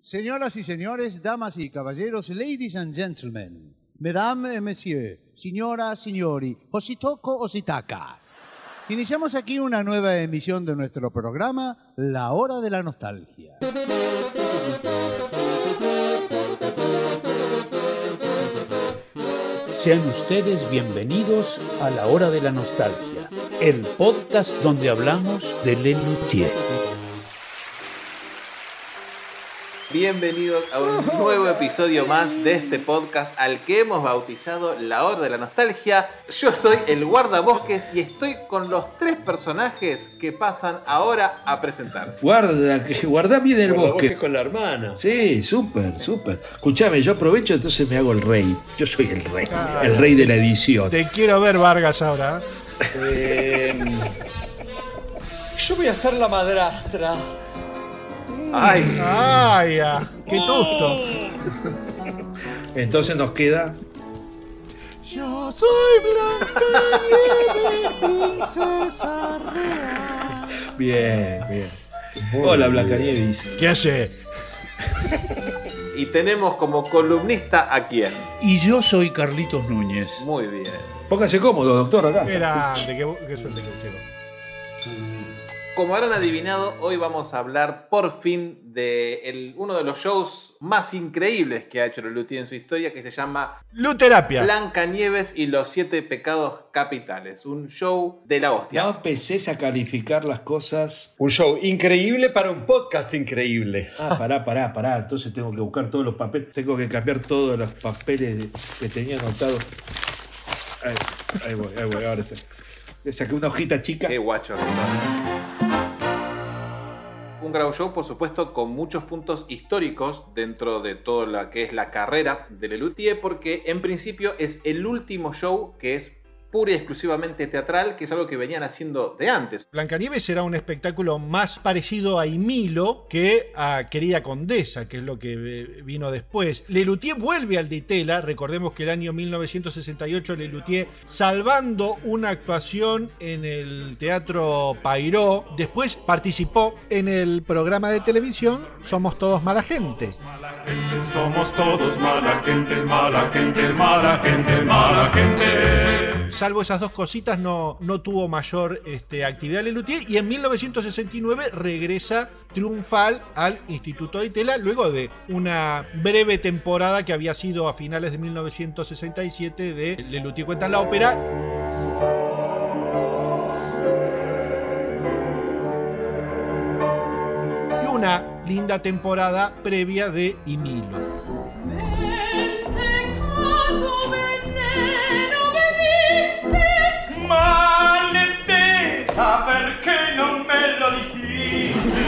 Señoras y señores, damas y caballeros, ladies and gentlemen, mesdames et messieurs, señoras, signori, ositoco, ositaca. Iniciamos aquí una nueva emisión de nuestro programa, La Hora de la Nostalgia. Sean ustedes bienvenidos a La Hora de la Nostalgia, el podcast donde hablamos de Lelutier. Bienvenidos a un nuevo episodio más de este podcast al que hemos bautizado La Hora de la Nostalgia. Yo soy el guardabosques y estoy con los tres personajes que pasan ahora a presentar. Guarda, que guarda bien el bosque. con la hermana. Sí, súper, súper. Escuchame, yo aprovecho, entonces me hago el rey. Yo soy el rey, el rey de la edición. Te quiero ver, Vargas, ahora. Eh, yo voy a ser la madrastra. Ay, ¡Ay, ah, qué tusto! Entonces nos queda Yo soy Blanca princesa real. Bien, bien. Hola, Blancanieves. ¿Qué hace? y tenemos como columnista a quién. Y yo soy Carlitos Núñez. Muy bien. Póngase cómodo, doctor, acá. Era de qué, qué suerte que llegó. Como habrán adivinado, hoy vamos a hablar por fin de el- uno de los shows más increíbles que ha hecho Lelutier en su historia, que se llama Luterapia. Blancanieves y los siete pecados capitales. Un show de la hostia. No empeces a calificar las cosas. Un show increíble para un podcast increíble. Ah, pará, pará, pará. Entonces tengo que buscar todos los papeles. Tengo que cambiar todos los papeles que tenía anotados. Ahí, ahí voy, ahí voy, ahora está. Saqué una hojita chica. Qué guacho que. Un gran show, por supuesto, con muchos puntos históricos dentro de toda la que es la carrera de Lelutier, porque en principio es el último show que es pura y exclusivamente teatral, que es algo que venían haciendo de antes. Blancanieves era un espectáculo más parecido a Imilo que a Querida Condesa, que es lo que eh, vino después. Lelutier vuelve al Ditela, recordemos que el año 1968 Lelutier salvando una actuación en el Teatro Pairó, después participó en el programa de televisión Somos Todos Mala Gente. Somos todos mala gente, mala gente, mala gente, mala gente. Salvo esas dos cositas, no, no tuvo mayor este, actividad Lelutier y en 1969 regresa triunfal al Instituto de Tela luego de una breve temporada que había sido a finales de 1967 de Lelutier cuenta la ópera. Y una linda temporada previa de Imilo. Maledetta, perché non me lo dijiste?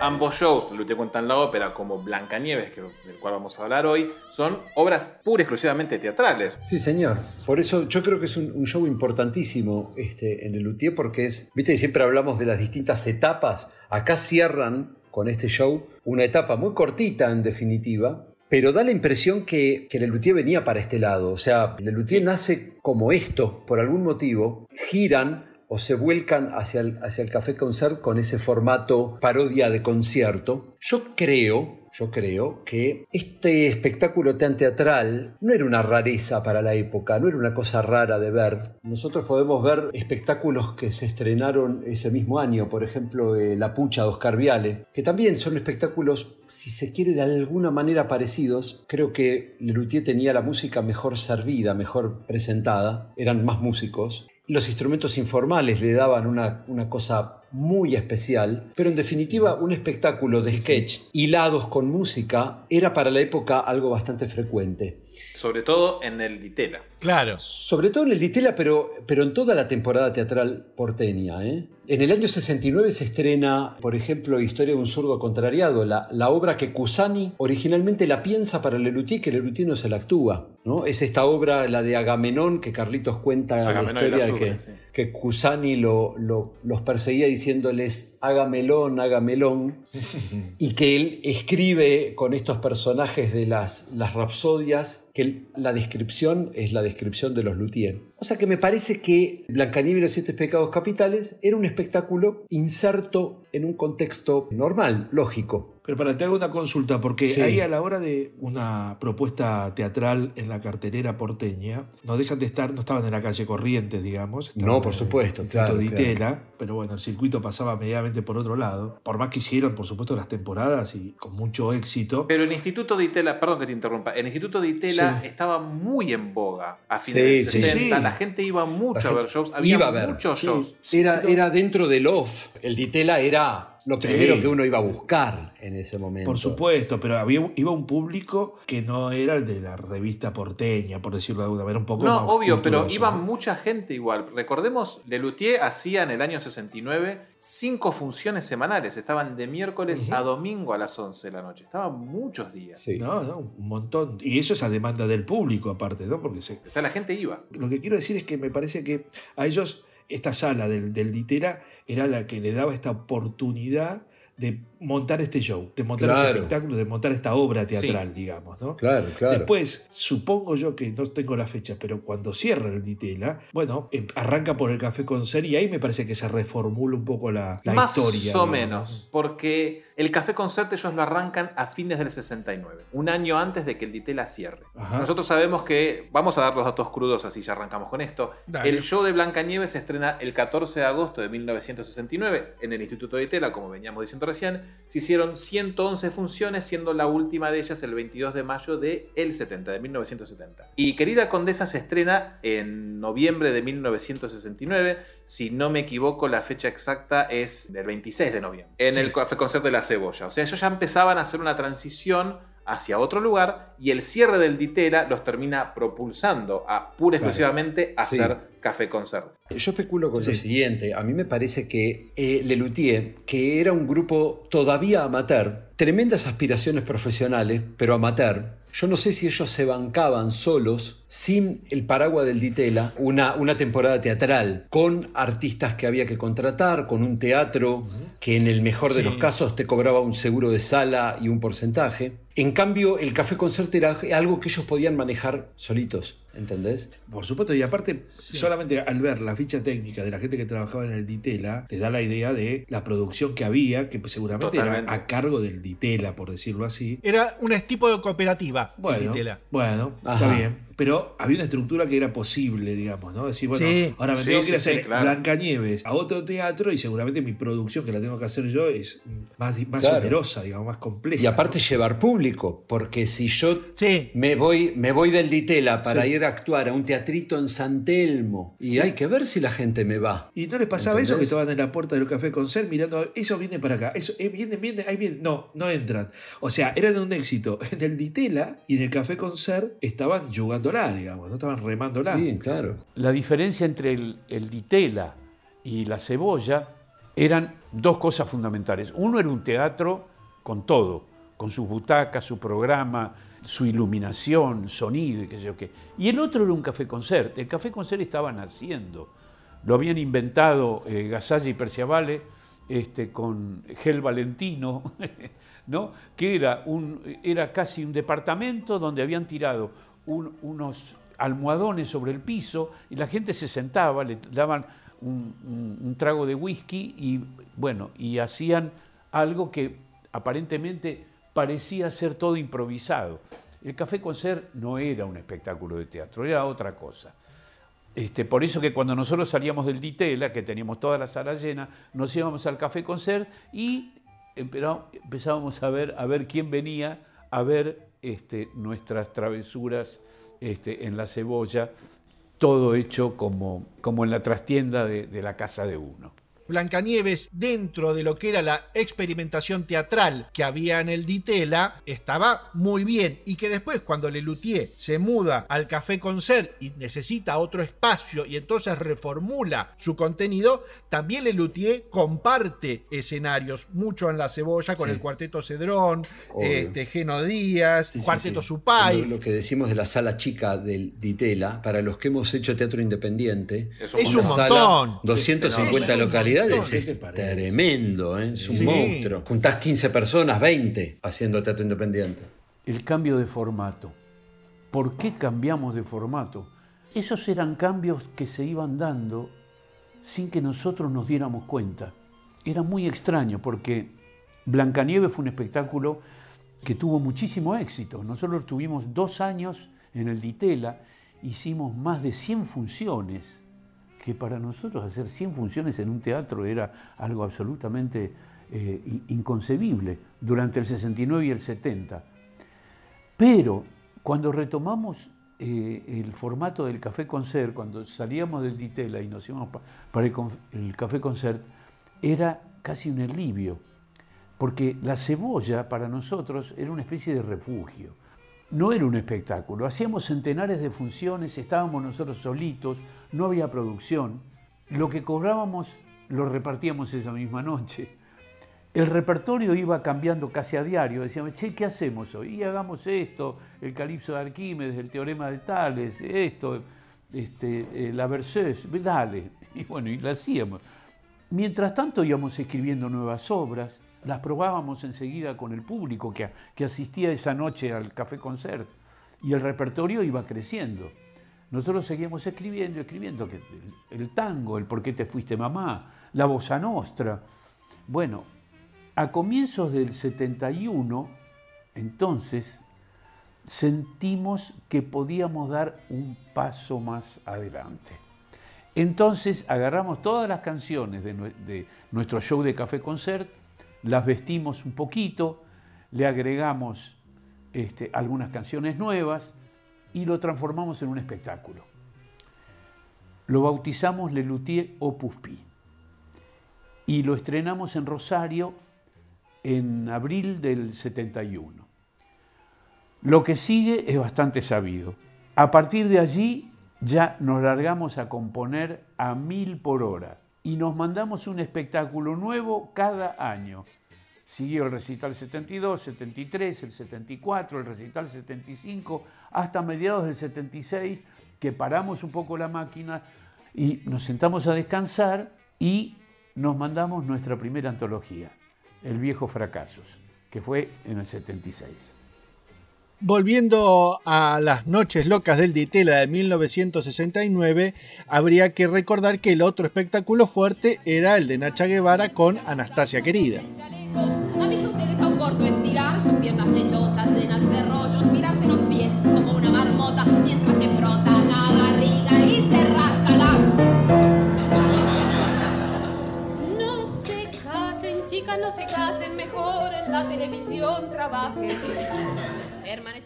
Ambos shows, Lelutier cuenta en la ópera, como Blancanieves, que, del cual vamos a hablar hoy, son obras pura y exclusivamente teatrales. Sí, señor. Por eso yo creo que es un, un show importantísimo este, en el Luthier porque es, viste, siempre hablamos de las distintas etapas. Acá cierran con este show una etapa muy cortita en definitiva. Pero da la impresión que, que Lelutier venía para este lado. O sea, Lelutier nace como esto, por algún motivo. Giran o se vuelcan hacia el, hacia el Café Concert con ese formato parodia de concierto. Yo creo, yo creo que este espectáculo tan teatral no era una rareza para la época, no era una cosa rara de ver. Nosotros podemos ver espectáculos que se estrenaron ese mismo año, por ejemplo, eh, La Pucha de Oscar Viale, que también son espectáculos, si se quiere, de alguna manera parecidos. Creo que Lelutier tenía la música mejor servida, mejor presentada, eran más músicos. Los instrumentos informales le daban una, una cosa muy especial, pero en definitiva un espectáculo de sketch hilados con música era para la época algo bastante frecuente. Sobre todo en el Ditela. Claro. Sobre todo en el Ditela, pero, pero en toda la temporada teatral porteña. ¿eh? En el año 69 se estrena, por ejemplo, Historia de un zurdo contrariado, la, la obra que Cusani originalmente la piensa para Lelutier, que Lelutier no se la actúa. ¿no? Es esta obra, la de Agamenón, que Carlitos cuenta la Agamenón historia la de que, sí. que Cusani lo, lo- los perseguía diciéndoles hágamelón, hágamelón, y que él escribe con estos personajes de las, las rapsodias, que la descripción es la descripción de los luthiers. O sea que me parece que Blancanieves y los siete pecados capitales era un espectáculo inserto en un contexto normal, lógico. Pero para te hago una consulta, porque Sí. ahí a la hora de una propuesta teatral en la cartelera porteña, no dejan de estar, no estaban en la calle Corrientes, digamos. No, por supuesto, Instituto claro, de claro. Itela, pero bueno, el circuito pasaba medianamente por otro lado. Por más que hicieron, por supuesto, las temporadas y con mucho éxito. Pero el Instituto de Itela, perdón que te interrumpa, el Instituto de Itela Sí. estaba muy en boga a fines Sí, de sí. 60. Sí. La gente iba mucho a ver shows. Había iba a ver. muchos Sí. shows. Era, era dentro del off. El Ditela era lo Sí. primero que uno iba a buscar en ese momento. Por supuesto, pero había, iba un público que no era el de la revista porteña, por decirlo de alguna manera, un poco No, más obvio, pero iba mucha gente igual. Recordemos, Lelutier hacía en el año 69 cinco funciones semanales. Estaban de miércoles a domingo a las 11 de la noche. Estaban muchos días. Sí. No, no, un montón. Y eso es a demanda del público, aparte, ¿no? Porque se, O sea, la gente iba. lo que quiero decir es que me parece que a ellos esta sala del, del Ditera era la que le daba esta oportunidad de montar este show, de montar Claro. este espectáculo, de montar esta obra teatral, digamos, ¿no? Claro, claro. Después, supongo yo que no tengo la fecha, pero cuando cierra el Ditela, bueno, em- arranca por el Café Concert y ahí me parece que se reformula un poco la, la Más historia. o menos. Porque el Café Concert ellos lo arrancan a fines del 69. Un año antes de que el Ditela cierre. Ajá. Nosotros sabemos que. Vamos a dar los datos crudos así ya arrancamos con esto. Dale. El show de Blancanieves se estrena el 14 de agosto de 1969 en el Instituto de Tela, como veníamos diciendo recién. Se hicieron 111 funciones, siendo la última de ellas el 22 de mayo de el 70, de 1970. Y Querida Condesa se estrena en noviembre de 1969. Si no me equivoco, la fecha exacta es del 26 de noviembre, en el Café Concert de la Cebolla. O sea, ellos ya empezaban a hacer una transición hacia otro lugar y el cierre del Ditela los termina propulsando a pura y Claro. exclusivamente a Sí. hacer Café Concert. Yo especulo con lo siguiente. A mí me parece que eh, Lelutier, que era un grupo todavía amateur, tremendas aspiraciones profesionales, pero amateur. Yo no sé si ellos se bancaban solos, sin el paraguas del Ditela, una, una temporada teatral, con artistas que había que contratar, con un teatro que en el mejor de Sí. los casos te cobraba un seguro de sala y un porcentaje. En cambio, el café concert era algo que ellos podían manejar solitos, ¿entendés? Por supuesto, y aparte, solamente al ver la ficha técnica de la gente que trabajaba en el Ditela, te da la idea de la producción que había, que seguramente Totalmente. era a cargo del Ditela, por decirlo así. Era un tipo de cooperativa. el Bueno, Ditela. bueno Ajá. está bien. Pero había una estructura que era posible, digamos, ¿no? Decir, bueno, Sí. ahora me Sí, tengo que ir a hacer sí, claro. Blancanieves a otro teatro y seguramente mi producción que la tengo que hacer yo es más, más Claro. onerosa, digamos, más compleja. Y aparte ¿no? llevar público, porque si yo Sí. me voy, me voy del Ditela para Sí. ir a actuar a un teatrito en San Telmo y hay que ver si la gente me va. ¿Y no les pasaba eso que estaban en la puerta del café con ser mirando, eso viene para acá, eso eh, viene, viene, ahí viene, no, no entran. O sea, eran un éxito. En el Ditela y en el café con ser estaban digamos, no estaban remándola. Sí, claro. La diferencia entre el, el ditela y la cebolla eran dos cosas fundamentales. Uno era un teatro con todo, con sus butacas, su programa, su iluminación, sonido y qué sé yo qué. Y el otro era un café concert. El café concert estaba naciendo. Lo habían inventado eh, Gasalla y Perciavale este, con Gel Valentino, ¿no? que era, un, era casi un departamento donde habían tirado un- unos almohadones sobre el piso y la gente se sentaba, le daban un, trago de whisky y bueno, y hacían algo que aparentemente parecía ser todo improvisado. El Café Concert no era un espectáculo de teatro, era otra cosa. Este, por eso que cuando nosotros salíamos del Ditela, que teníamos toda la sala llena, nos íbamos al Café Concert y empera- empezábamos a ver, a ver quién venía a ver este, nuestras travesuras este, en la cebolla, todo hecho como, como en la trastienda de, de la casa de uno. Blancanieves, dentro de lo que era la experimentación teatral que había en el Ditela, estaba muy bien. Y que después, cuando Lelutier se muda al Café Concert y necesita otro espacio y entonces reformula su contenido, también Lelutier comparte escenarios, mucho en la cebolla con Sí. el Cuarteto Cedrón, eh, Tejeno Díaz, Sí, Cuarteto sí. Supay. Lo, lo que decimos de la sala chica del Ditela, para los que hemos hecho teatro independiente, Es un Es una un sala, montón. 250 Es un localidades, montón. ¿Qué es tremendo, ¿eh? es un Sí. monstruo. Juntás 15 personas, 20 haciendo teatro independiente. El cambio de formato. ¿Por qué cambiamos de formato? Esos eran cambios que se iban dando sin que nosotros nos diéramos cuenta. Era muy extraño porque Blancanieves fue un espectáculo que tuvo muchísimo éxito. Nosotros tuvimos dos años en el Ditela, hicimos más de 100 funciones, que para nosotros hacer 100 funciones en un teatro era algo absolutamente eh, in- inconcebible durante el 69 y el 70. Pero cuando retomamos eh, el formato del Café Concert, cuando salíamos del Ditela y nos íbamos pa- para el, el Café Concert, era casi un alivio, porque la cebolla para nosotros era una especie de refugio. No era un espectáculo, hacíamos centenares de funciones, estábamos nosotros solitos, no había producción. Lo que cobrábamos lo repartíamos esa misma noche. El repertorio iba cambiando casi a diario. Decíamos, che, ¿qué hacemos hoy? Y hagamos esto, el calipso de Arquímedes, el teorema de Tales, esto, este, eh, la Verseuse, dale. Y bueno, y la hacíamos. Mientras tanto íbamos escribiendo nuevas obras, las probábamos enseguida con el público que, que asistía esa noche al Café Concert y el repertorio iba creciendo. Nosotros seguíamos escribiendo, escribiendo el, tango, el por qué te fuiste mamá, la bossa nostra. Bueno, a comienzos del 71, entonces, sentimos que podíamos dar un paso más adelante. Entonces agarramos todas las canciones de nuestro show de Café Concert, las vestimos un poquito, le agregamos este, algunas canciones nuevas y lo transformamos en un espectáculo. Lo bautizamos Le Luthier Opus Pi y lo estrenamos en Rosario en abril del 71. Lo que sigue es bastante sabido. A partir de allí ya nos largamos a componer a mil por hora y nos mandamos un espectáculo nuevo cada año. Siguió el recital 72, 73, el 74, el recital 75, hasta mediados del 76, que paramos un poco la máquina y nos sentamos a descansar y nos mandamos nuestra primera antología, El viejo fracasos, que fue en el 76. Volviendo a las noches locas del Ditela de 1969, habría que recordar que el otro espectáculo fuerte era el de Nacha Guevara con Anastasia Querida. Se casen, mejor en la televisión trabajen.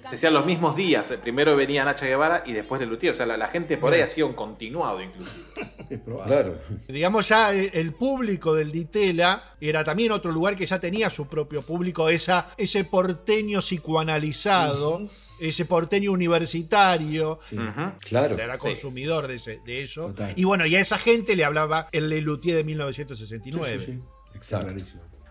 Se hacían los mismos días. eh, Primero venía Nacha Guevara y después de Lutier. O sea, la, la gente por ahí hacía un continuado inclusive. Claro. Digamos ya eh, el público del Ditela era también otro lugar que ya tenía su propio público, esa, ese porteño psicoanalizado, ese porteño universitario. Sí. Claro. Era consumidor de, ese- de eso. Total. Y bueno, y a esa gente le hablaba el Lelutier de Sí, 1969. sí, sí. Exacto.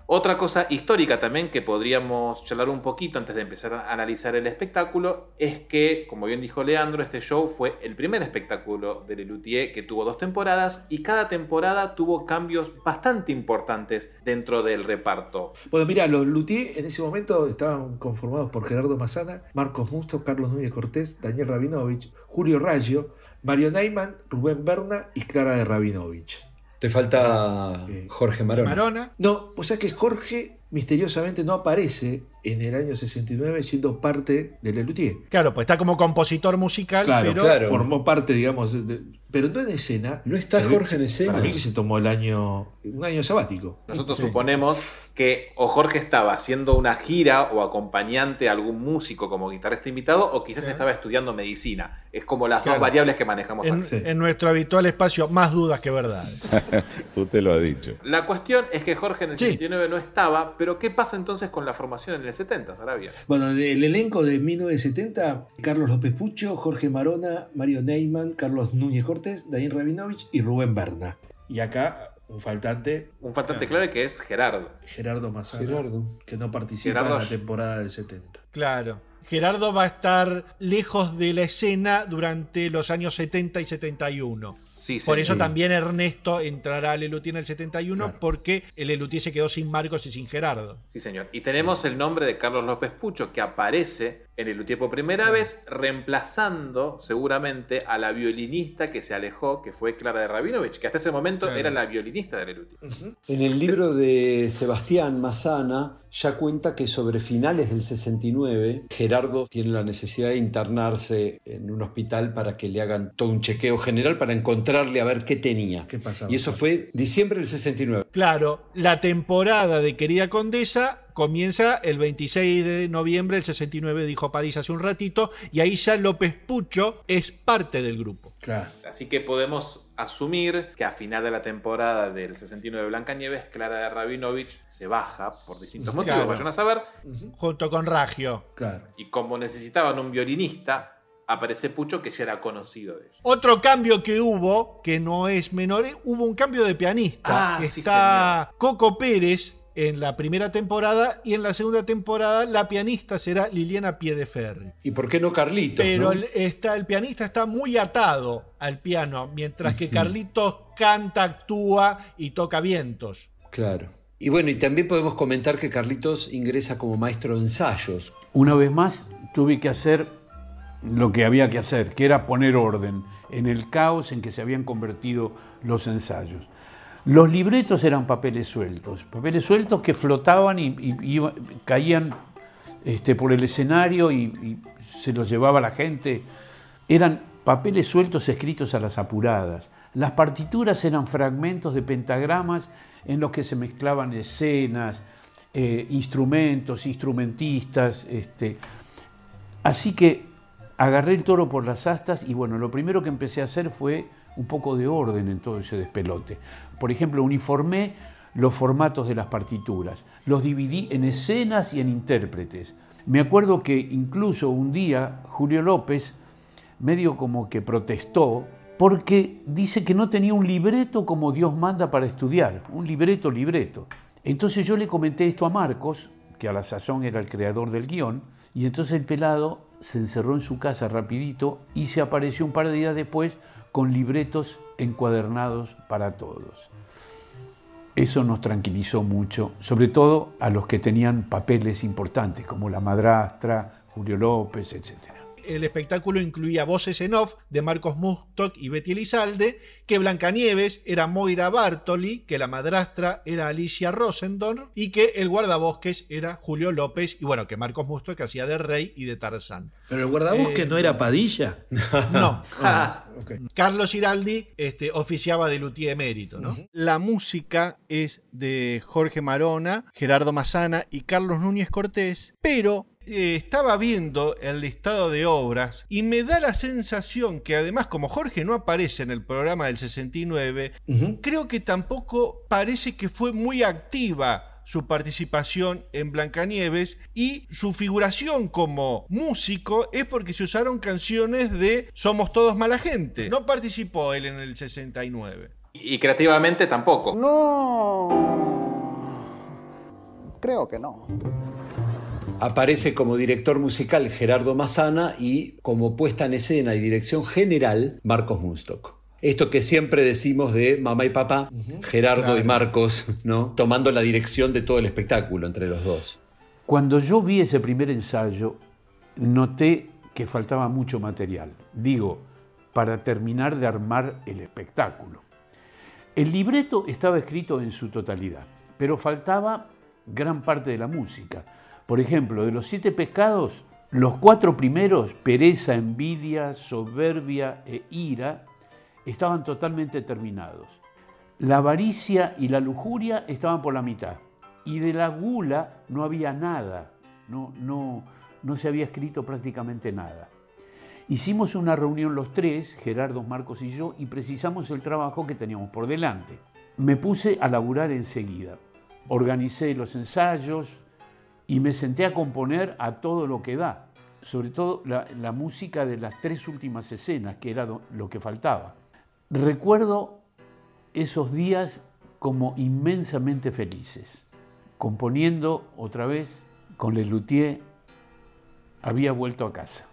Otra cosa histórica también que podríamos charlar un poquito antes de empezar a analizar el espectáculo es que, como bien dijo Leandro, este show fue el primer espectáculo de Lelutier que tuvo dos temporadas y cada temporada tuvo cambios bastante importantes dentro del reparto. Bueno, mira, los Luthier en ese momento estaban conformados por Gerardo Mazana, Marcos Musto, Carlos Núñez Cortés, Daniel Rabinovich, Julio Raggio, Mario Neyman, Rubén Berna y Clara de Rabinovich. Te falta Eh, Jorge Marón. Marona. No, o sea que Jorge misteriosamente no aparece en el año 69 siendo parte de Lelutier. Claro, pues está como compositor musical, Claro, pero claro. Formó parte, digamos, de- pero no en escena. No está Jorge en escena. Para mí que se tomó el año, un año sabático. Nosotros Sí. suponemos que o Jorge estaba haciendo una gira o acompañante a algún músico como guitarrista invitado o quizás estaba estudiando medicina. Es como las Claro. dos variables que manejamos en, en nuestro habitual espacio, más dudas que verdades. Usted lo ha dicho. La cuestión es que Jorge en el Sí. 69 no estaba, pero ¿qué pasa entonces con la formación en el 70, Sarabia? Bueno, del elenco de 1970, Carlos López Pucho, Jorge Marona, Mario Neyman, Carlos Núñez Cortés, Daniel Rabinovich y Rubén Berna. Y acá un faltante, Un faltante clave que es Gerardo. Gerardo Mazana, Gerardo. que no participa Gerardo- en la temporada del 70. Claro. Gerardo va a estar lejos de la escena durante los años 70 y 71. Sí, sí, Por eso sí. también Ernesto entrará al Lelutier en el 71 Claro. porque el Lelutier se quedó sin Marcos y sin Gerardo. Sí, señor. Y tenemos el nombre de Carlos López Pucho, que aparece en el Luthier por primera vez, reemplazando seguramente a la violinista que se alejó, que fue Clara de Rabinovich, que hasta ese momento Claro. era la violinista de Lelutier. En el libro de Sebastián Massana ya cuenta que sobre finales del 69 Gerardo tiene la necesidad de internarse en un hospital para que le hagan todo un chequeo general para encontrarle a ver qué tenía. ¿Qué pasaba? Y eso fue diciembre del 69. Claro, la temporada de Querida Condesa comienza el 26 de noviembre del 69, dijo Padilla hace un ratito, y ahí ya López Pucho es parte del grupo. Claro. Así que podemos asumir que a final de la temporada del 69 Blancanieves, Clara de Rabinovich se baja por distintos motivos, Claro. vayan a saber. Junto con Ragio. Claro. Y como necesitaban un violinista, aparece Pucho, que ya era conocido de ellos. Otro cambio que hubo, que no es menor, hubo un cambio de pianista. Ah, sí, Está Coco Pérez en la primera temporada y en la segunda temporada la pianista será Liliana Piedeferri. ¿Y por qué no Carlitos? Pero no? el, está, el pianista está muy atado al piano, mientras que Carlitos canta, actúa y toca vientos. Claro. Y bueno, y también podemos comentar que Carlitos ingresa como maestro de ensayos. Una vez más tuve que hacer lo que había que hacer, que era poner orden en el caos en que se habían convertido los ensayos. Los libretos eran papeles sueltos, papeles sueltos que flotaban y, caían este, por el escenario y, y se los llevaba la gente. Eran papeles sueltos escritos a las apuradas. Las partituras eran fragmentos de pentagramas en los que se mezclaban escenas, eh, instrumentos, instrumentistas. Este. Así que agarré el toro por las astas y bueno, lo primero que empecé a hacer fue un poco de orden en todo ese despelote. Por ejemplo, uniformé los formatos de las partituras, los dividí en escenas y en intérpretes. Me acuerdo que incluso un día Julio López medio como que protestó porque dice que no tenía un libreto como Dios manda para estudiar, un libreto, libreto. Entonces yo le comenté esto a Marcos, que a la sazón era el creador del guion, y entonces el pelado se encerró en su casa rapidito y se apareció un par de días después con libretos encuadernados para todos. Eso nos tranquilizó mucho, sobre todo a los que tenían papeles importantes, como la madrastra, Julio López, etc. El espectáculo incluía voces en off de Marcos Mustok y Betty Elizalde, que Blancanieves era Moira Bartoli, que la madrastra era Alicia Rosendorn y que el guardabosques era Julio López y bueno, que Marcos Mustok hacía de rey y de Tarzán. Pero el guardabosque Eh, no era Padilla. No, Ah. Carlos Iraldi este, oficiaba de luthier emérito, ¿no? La música es de Jorge Marona, Gerardo Mazana y Carlos Núñez Cortés, pero eh, estaba viendo el listado de obras y me da la sensación que además como Jorge no aparece en el programa del 69, Ujú. creo que tampoco parece que fue muy activa su participación en Blancanieves y su figuración como músico es porque se usaron canciones de Somos todos mala gente. No participó él en el 69. Y creativamente tampoco. Creo que no. Aparece como director musical Gerardo Massana y como puesta en escena y dirección general Marcos Munstock. Esto que siempre decimos de mamá y papá, Gerardo Claro. y Marcos, ¿no? Tomando la dirección de todo el espectáculo entre los dos. Cuando yo vi ese primer ensayo, noté que faltaba mucho material. Digo, para terminar de armar el espectáculo. El libreto estaba escrito en su totalidad, pero faltaba gran parte de la música. Por ejemplo, de los siete pescados, los cuatro primeros, pereza, envidia, soberbia e ira, estaban totalmente terminados. La avaricia y la lujuria estaban por la mitad. Y de la gula no había nada, no, no, no se había escrito prácticamente nada. Hicimos una reunión los tres, Gerardo, Marcos y yo, y precisamos el trabajo que teníamos por delante. Me puse a laburar enseguida. Organicé los ensayos y me senté a componer a todo lo que da, sobre todo la, música de las tres últimas escenas, que era lo que faltaba. Recuerdo esos días como inmensamente felices, componiendo otra vez con Le Luthier había vuelto a casa.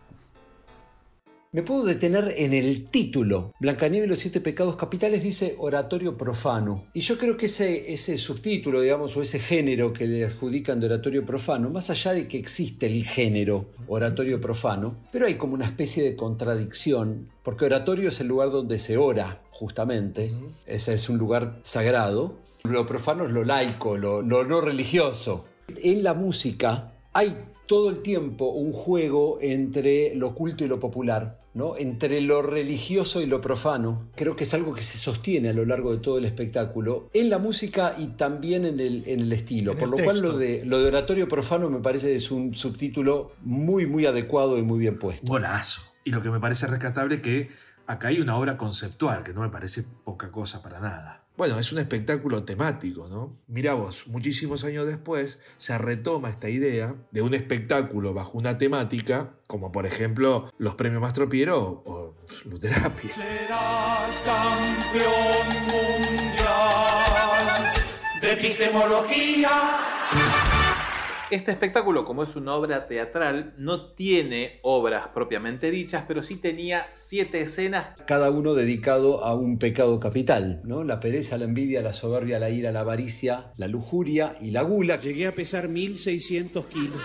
Me puedo detener en el título. Blancanieves y los siete pecados capitales dice oratorio profano. Y yo creo que ese, ese subtítulo, digamos, o ese género que le adjudican de oratorio profano, más allá de que existe el género oratorio profano, pero hay como una especie de contradicción, porque oratorio es el lugar donde se ora, justamente. Ese es un lugar sagrado. Lo profano es lo laico, lo, lo no religioso. En la música hay todo el tiempo un juego entre lo culto y lo popular. ¿No? entre lo religioso y lo profano. Creo que es algo que se sostiene a lo largo de todo el espectáculo, en la música y también en el, en el estilo. En Por el lo cual lo de, lo de oratorio profano me parece es un subtítulo muy, muy adecuado y muy bien puesto. Golazo. Y lo que me parece rescatable que acá hay una obra conceptual, que no me parece poca cosa para nada. Bueno, es un espectáculo temático, ¿no? Mira vos, muchísimos años después se retoma esta idea de un espectáculo bajo una temática, como por ejemplo los premios Mastro Piero o Luterapia. Serás campeón mundial de epistemología. Este espectáculo, como es una obra teatral, no tiene obras propiamente dichas, pero sí tenía siete escenas. Cada uno dedicado a un pecado capital, ¿no? La pereza, la envidia, la soberbia, la ira, la avaricia, la lujuria y la gula. Llegué a pesar 1600 kilos.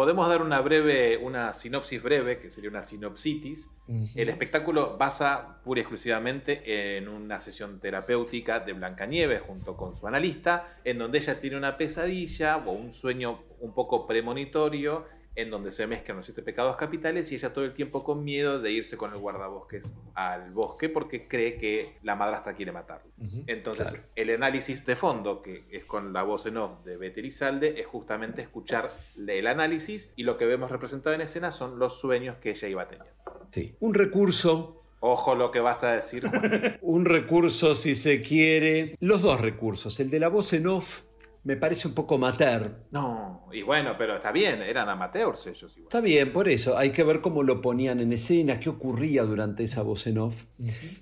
Podemos dar una breve, una sinopsis breve, que sería una sinopsitis. El espectáculo basa pura y exclusivamente en una sesión terapéutica de Blancanieves junto con su analista, en donde ella tiene una pesadilla o un sueño un poco premonitorio, en donde se mezclan los siete pecados capitales y ella todo el tiempo con miedo de irse con el guardabosques al bosque porque cree que la madrastra quiere matarlo. Entonces, el análisis de fondo, que es con la voz en off de Betty Elizalde, es justamente escuchar el análisis y lo que vemos representado en escena son los sueños que ella iba teniendo. Sí. Un recurso Ojo lo que vas a decir. Juan. Un recurso, si se quiere. Los dos recursos. El de la voz en off me parece un poco mater. no, y bueno, pero está bien, eran amateurs ellos igual. Está bien, por eso. Hay que ver cómo lo ponían en escena, qué ocurría durante esa voz en off.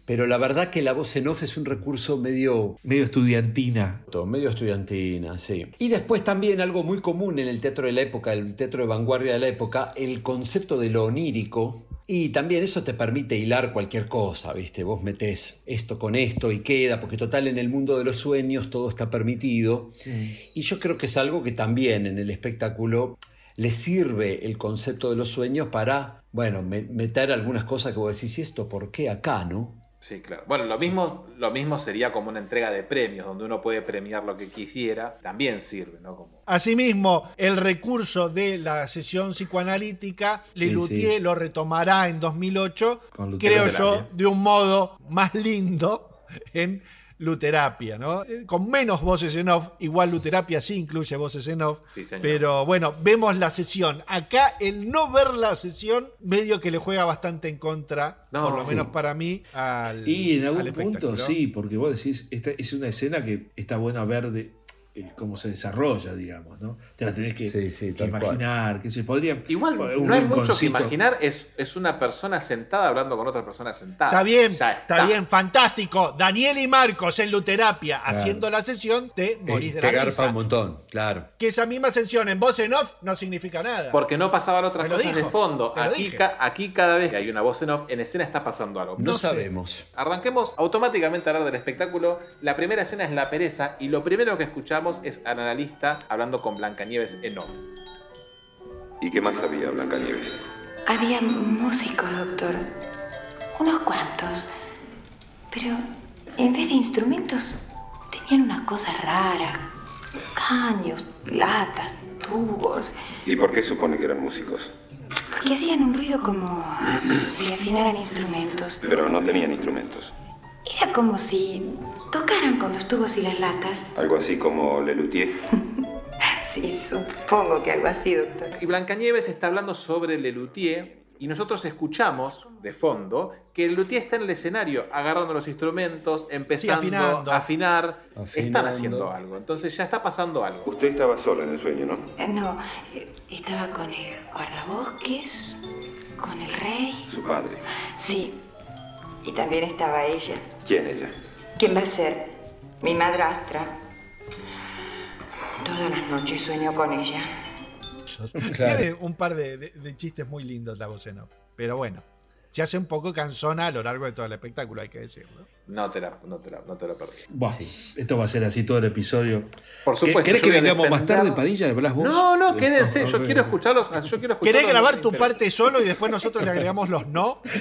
Pero la verdad que la voz en off es un recurso medio Medio estudiantina. medio estudiantina, sí. Y después también algo muy común en el teatro de la época, el teatro de vanguardia de la época, el concepto de lo onírico. Y también eso te permite hilar cualquier cosa, ¿viste? Vos metés esto con esto y queda, porque total en el mundo de los sueños todo está permitido. Y yo creo que es algo que también en el espectáculo le sirve el concepto de los sueños para, bueno, me- meter algunas cosas que vos decís, ¿y esto por qué acá, no? Sí, claro. Bueno, lo mismo, lo mismo sería como una entrega de premios, donde uno puede premiar lo que quisiera. También sirve, ¿no? Como... Asimismo, el recurso de la sesión psicoanalítica, Lelutier sí. lo retomará en 2008, Con creo yo, de un modo más lindo en Luterapia, ¿no? Eh, Con menos voces en off, igual Luterapia sí incluye voces en off, Sí, señor. pero bueno, vemos la sesión. Acá el no ver la sesión medio que le juega bastante en contra, No, por lo sí. menos para mí, al Y en al algún punto sí, porque vos decís, esta es una escena que está buena ver de cómo se desarrolla, digamos, ¿no? Te la tenés que, Sí, sí, que tal cual. imaginar, que se podría. Igual, un no hay mucho que imaginar. Es, es una persona sentada hablando con otra persona sentada. Está bien, está. bien, fantástico. Daniel y Marcos en Luterapia haciendo la sesión, te morís Eh, de te la garpa risa. un montón, claro. Que esa misma sesión en voz en off no significa nada. Porque no pasaban otras cosas dijo, de fondo. Aquí, dije. ca- aquí cada vez que hay una voz en off, en escena está pasando algo. No, No sé. sabemos. Arranquemos automáticamente a hablar del espectáculo. La primera escena es la pereza y lo primero que escuchamos es al analista hablando con Blancanieves en off. ¿Y qué más había, Blancanieves? Había músicos, doctor. Unos cuantos. Pero en vez de instrumentos, tenían unas cosas raras. Caños, latas, tubos. ¿Y por qué supone que eran músicos? Porque hacían un ruido como si afinaran instrumentos. Pero no tenían instrumentos. Era como si con los tubos y las latas. Algo así como Lelutier. Sí, supongo que algo así, doctor. Y Blancanieves está hablando sobre Lelutier y nosotros escuchamos de fondo que Lelutier está en el escenario agarrando los instrumentos, empezando afinando. a afinar. Están Afinando. haciendo algo. Entonces ya está pasando algo. Usted estaba sola en el sueño, ¿no? Eh, No, eh, estaba con el guardabosques, con el rey. Su padre. Sí, y también estaba ella. ¿Quién ella? ¿Quién va a ser? Mi madrastra. Todas las noches sueño con ella. Claro. Tiene un par de, de- de chistes muy lindos la voz en off. Pero bueno, se hace un poco cansona a lo largo de todo el espectáculo, hay que decirlo. No te la, no te la, no te la perdí. Buah, Esto va a ser así todo el episodio. Por supuesto, ¿Querés que vengamos más tarde, Padilla? No, no, quédense. Yo quiero escucharlos. Yo quiero escucharlos. ¿Querés grabar tu parte solo y después nosotros le agregamos los no?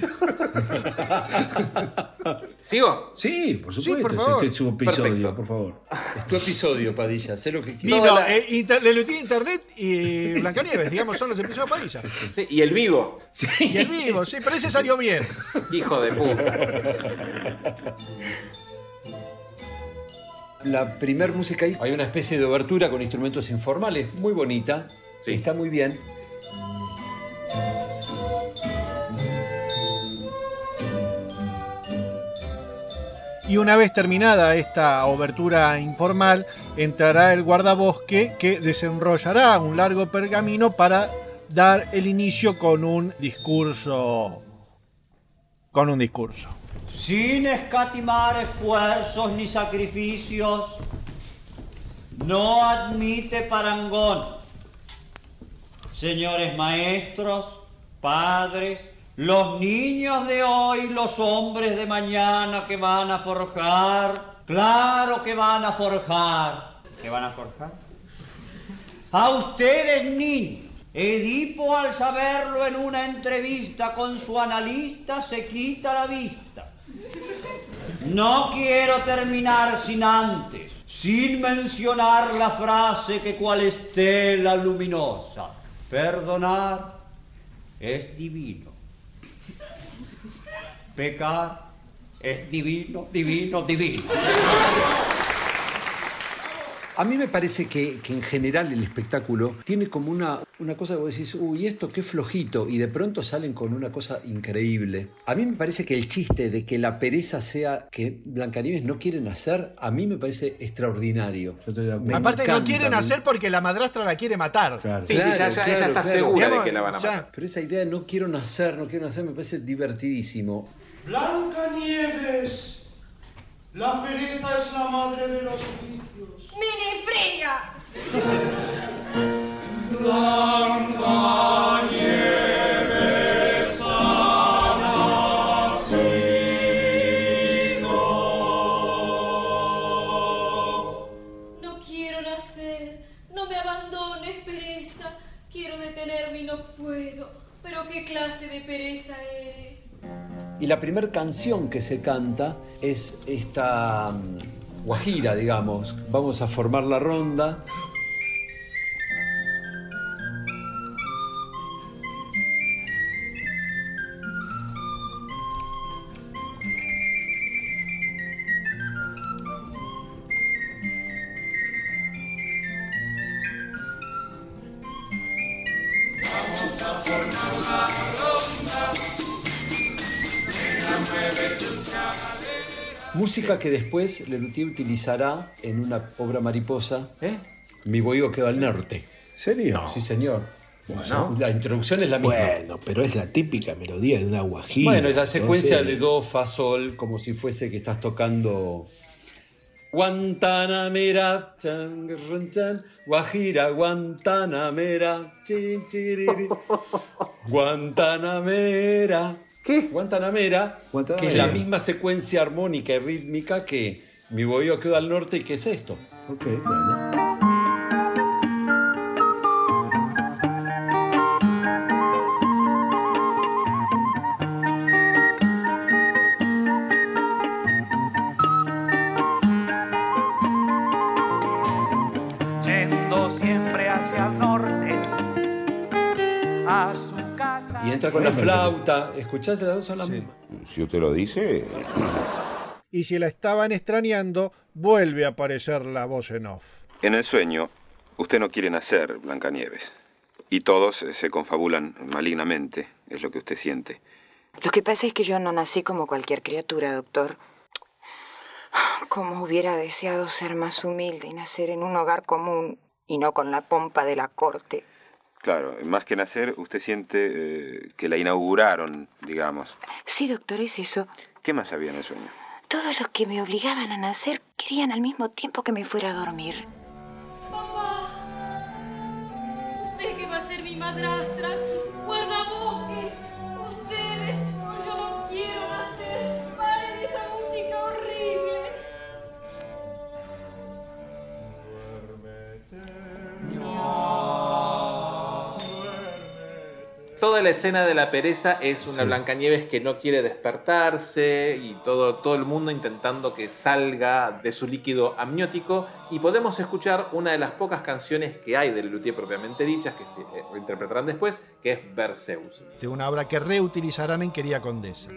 ¿Sigo? Sí, por Sí, supuesto. por favor. Este es su episodio, Perfecto. por favor. Es tu episodio, Padilla. Sé lo que quieras. Vino la- eh, inter- Internet y Blancanieves, digamos, son los episodios de Padilla. Sí, y el vivo. Y el vivo, sí, pero ese salió bien. Hijo de puta. La primer música ahí, hay una especie de obertura con instrumentos informales, muy bonita. Sí. Está muy bien. Y una vez terminada esta obertura informal, entrará el guardabosque que desenrollará un largo pergamino para dar el inicio con un discurso. Con un discurso. sin escatimar esfuerzos ni sacrificios, no admite parangón. Señores maestros, padres, los niños de hoy, los hombres de mañana que van a forjar, claro que van a forjar. ¿Qué van a forjar? A ustedes niños. Edipo al saberlo en una entrevista con su analista se quita la vista. No quiero terminar sin antes, sin mencionar la frase que cual estela luminosa. Perdonar es divino. Pecar es divino, divino, divino. A mí me parece que, que en general el espectáculo tiene como una, una cosa que vos decís, uy, esto qué flojito, y de pronto salen con una cosa increíble. A mí me parece que el chiste de que la pereza sea que Blancanieves no quieren hacer, a mí me parece extraordinario. Me Aparte no quieren me- hacer porque la madrastra la quiere matar. Claro. Sí, sí, ya, ya, Claro, ella está claro. segura Digamos, de que la van a ya. matar. Pero esa idea de no quiero nacer, no quiero nacer, me parece divertidísimo. Blanca Nieves, la pereza es la madre de los vicios. ¡Mini friga! Blanca Nieves ha nacido. No quiero nacer, no me abandones, pereza. Quiero detenerme y no puedo. Pero qué clase de pereza eres. Y la primera canción que se canta es esta mm, guajira, digamos. Vamos a formar la ronda. Música que después Lelutier utilizará en una obra mariposa. ¿Eh? Mi bohío quedó al norte. ¿Serio? Sí, señor. Bueno. La introducción es la misma. Bueno, pero es la típica melodía de una guajira. Bueno, es la secuencia entonces- de do, fa, sol, como si fuese que estás tocando. Guantanamera, chan, run, chan, Guajira, Guantanamera, chin, chiriri. Guantanamera. ¿Qué? Guantanamera, Guantanamera. que es la misma secuencia armónica y rítmica que Mi bohío quedó al norte y ¿qué es esto? Ok, bueno. Entra con la flauta. ¿Escuchás las dos son las mismas? Si usted lo dice. Y si la estaban extrañando, vuelve a aparecer la voz en off. En el sueño, usted no quiere nacer, Blancanieves. Y todos eh, se confabulan malignamente, es lo que usted siente. Lo que pasa es que yo no nací como cualquier criatura, doctor. Como hubiera deseado ser más humilde y nacer en un hogar común y no con la pompa de la corte. Claro, más que nacer, usted siente eh, que la inauguraron, digamos. Sí, doctor, es eso. ¿Qué más había en el sueño? Todos los que me obligaban a nacer querían al mismo tiempo que me fuera a dormir. Papá, ¿usted qué va a hacer madrastra, Toda la escena de la pereza es una Blancanieves que no quiere despertarse y todo, todo el mundo intentando que salga de su líquido amniótico. Y podemos escuchar una de las pocas canciones que hay de Lelutier propiamente dichas, que se eh, reinterpretarán después, que es Berceus. De una obra que reutilizarán en Querida Condesa.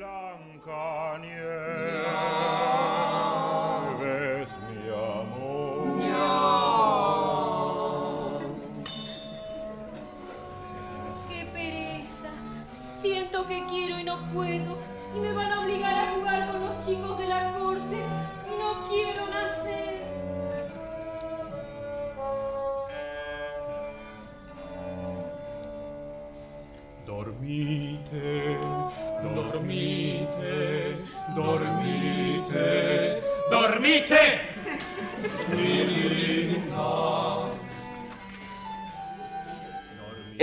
No puedo, y me van a obligar a jugar con los chicos de la corte, y no quiero nacer. Dormite, dormite, dormite, dormite.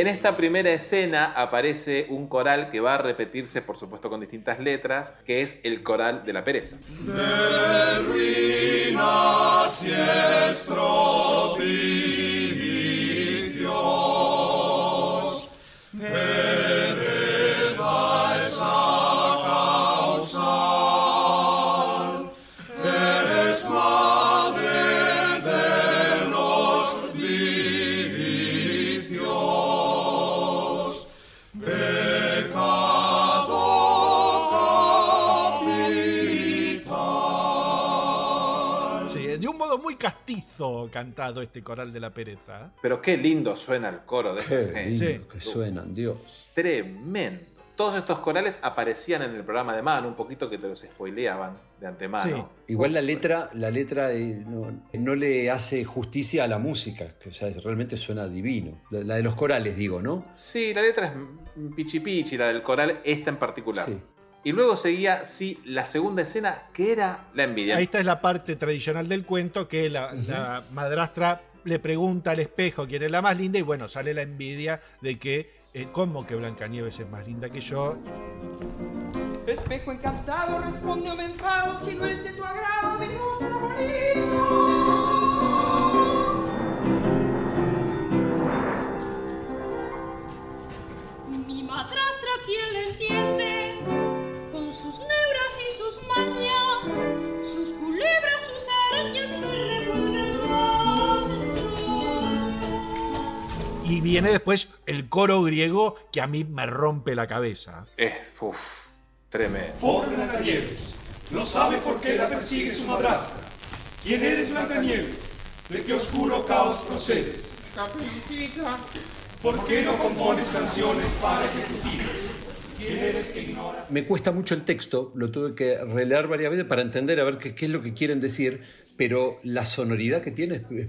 En esta primera escena aparece un coral que va a repetirse, por supuesto, con distintas letras, que es el coral de la pereza. Cantado este coral de la pereza. Pero qué lindo suena el coro de Qué esta lindo gente. que suenan, Dios. Tremendo. Todos estos corales aparecían en el programa de mano, un poquito que te los spoileaban de antemano. Igual la letra, la letra eh, no, no le hace justicia a la música, que o sea, realmente suena divino. La, la de los corales, digo, ¿no? Sí, la letra es pichi pichi, la del coral, esta en particular. Sí. Y luego seguía, sí, la segunda escena, que era la envidia. Ahí está es la parte tradicional del cuento que la, la madrastra le pregunta al espejo quién es la más linda y bueno, sale la envidia de que, eh, ¿cómo que Blancanieves es más linda que yo? Espejo encantado, responde o me enfado, si no es de tu agrado, mi mundo Mi Y viene después el coro griego que a mí me rompe la cabeza. Es, uff, tremendo. Pobre Blancanieves, no sabe por qué la persigue su madrastra. ¿Quién eres Blancanieves? ¿De qué oscuro caos procedes? Caperucita, ¿Por qué no compones canciones para ejecutivos? ¿Quién eres que ignoras? Me cuesta mucho el texto, lo tuve que releer varias veces para entender a ver qué, qué es lo que quieren decir, pero la sonoridad que tiene es, es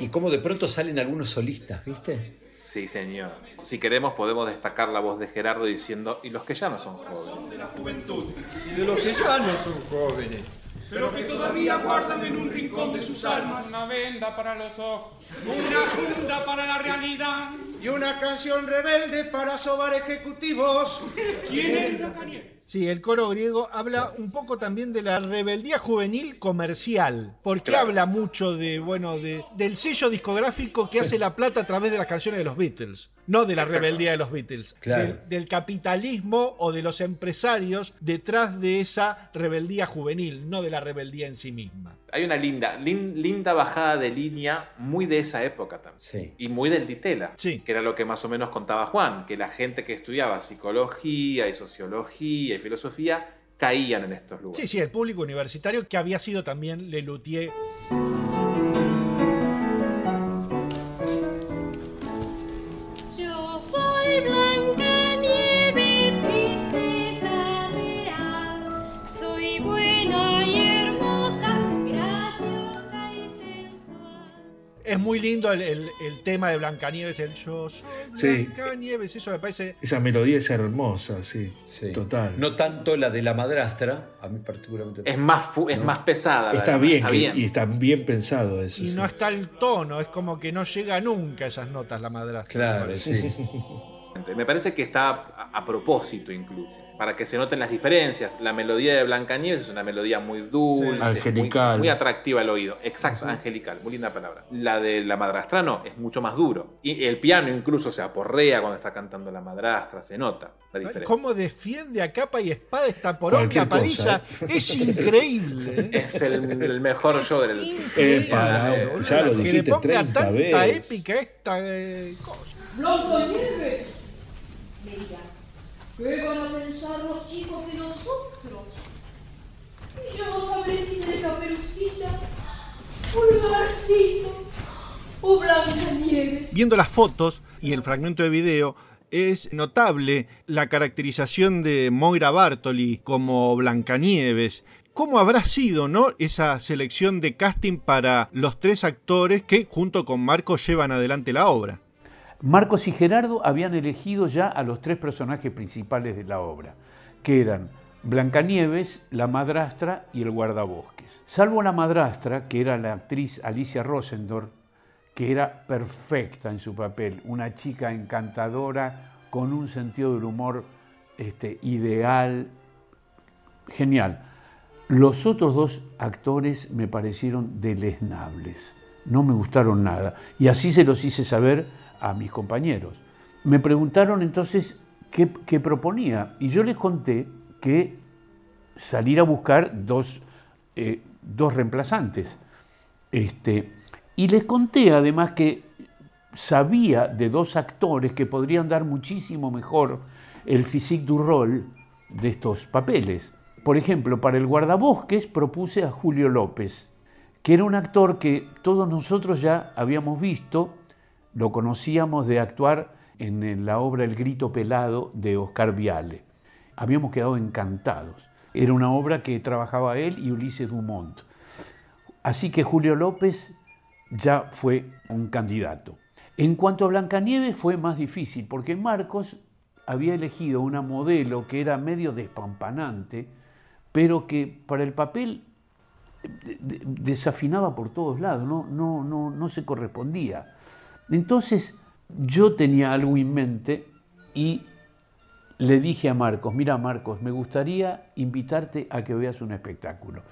Y cómo de pronto salen algunos solistas, ¿viste? Sí, señor. Si queremos, podemos destacar la voz de Gerardo diciendo, y los que ya no son jóvenes. De la juventud, y de los que ya no son jóvenes. pero que todavía guardan en un rincón de sus almas Una venda para los ojos. una funda para la realidad. Y una canción rebelde para sobar ejecutivos. ¿Quién eres Blancanieves? Sí, el coro griego habla un poco también de la rebeldía juvenil comercial, porque habla mucho de, bueno, de, del sello discográfico que hace la plata a través de las canciones de los Beatles, no de la Exacto. rebeldía de los Beatles, Claro. del, del capitalismo o de los empresarios detrás de esa rebeldía juvenil, no de la rebeldía en sí misma. Hay una linda, lin- linda bajada de línea muy de esa época también. Sí. Y muy del Ditela. Sí. Que era lo que más o menos contaba Juan, que la gente que estudiaba psicología y sociología y filosofía caían en estos lugares. Sí, sí, el público universitario que había sido también Lelutier. Es muy lindo el, el- el tema de Blancanieves, el yo soy Sí. Blancanieves, eso me parece... Esa melodía es hermosa, sí. Sí. Total. No tanto la de la madrastra, a mí particularmente. Es más, fu- es ¿No? más pesada. Está bien, está que- bien. y está bien pensado eso. Y sí. no está el tono, es como que no llega nunca a esas notas la madrastra. Claro, sí. Me parece que está a, a propósito incluso, para que se noten las diferencias. La melodía de Blancanieves es una melodía muy dulce, Sí. muy- Angelical. Muy, atractiva al oído. Exacto, angelical, muy linda palabra. La de la madrastra no, es mucho más duro. Y el piano incluso se aporrea cuando está cantando la madrastra, se nota la diferencia. ¿Cómo defiende a capa y espada esta poronga Padilla? Es increíble. ¿eh? Es el, el mejor show del... Eh, ya lo que le ponga 30 tanta veces. épica esta eh, cosa. Blancanieves. Mira, ¿qué van a pensar los chicos de nosotros? Y caperucita. Viendo las fotos y el fragmento de video, es notable la caracterización de Moira Bartoli como Blancanieves. ¿Cómo habrá sido ¿no? esa selección de casting para los tres actores que junto con Marco llevan adelante la obra? Marcos y Gerardo habían elegido ya a los tres personajes principales de la obra, que eran Blancanieves, la madrastra y el guardabosques. Salvo la madrastra, que era la actriz Alicia Rosendorf, que era perfecta en su papel, una chica encantadora, con un sentido del humor este, ideal, genial. Los otros dos actores me parecieron deleznables, no me gustaron nada, y así se los hice saber a mis compañeros. Me preguntaron entonces qué, proponía, y yo les conté que salir a buscar dos, eh, dos reemplazantes. Este, y les conté además que sabía de dos actores que podrían dar muchísimo mejor el physique du rôle de estos papeles. Por ejemplo, para el guardabosques propuse a Julio López, que era un actor que todos nosotros ya habíamos visto, lo conocíamos de actuar en la obra El grito pelado de Oscar Viale. Habíamos quedado encantados. Era una obra que trabajaba él y Ulises Dumont. Así que Julio López ya fue un candidato. En cuanto a Blancanieves fue más difícil, porque Marcos había elegido una modelo que era medio despampanante, pero que para el papel de- desafinaba por todos lados, no, no se correspondía. Entonces yo tenía algo en mente y le dije a Marcos, mira Marcos, me gustaría invitarte a que veas un espectáculo.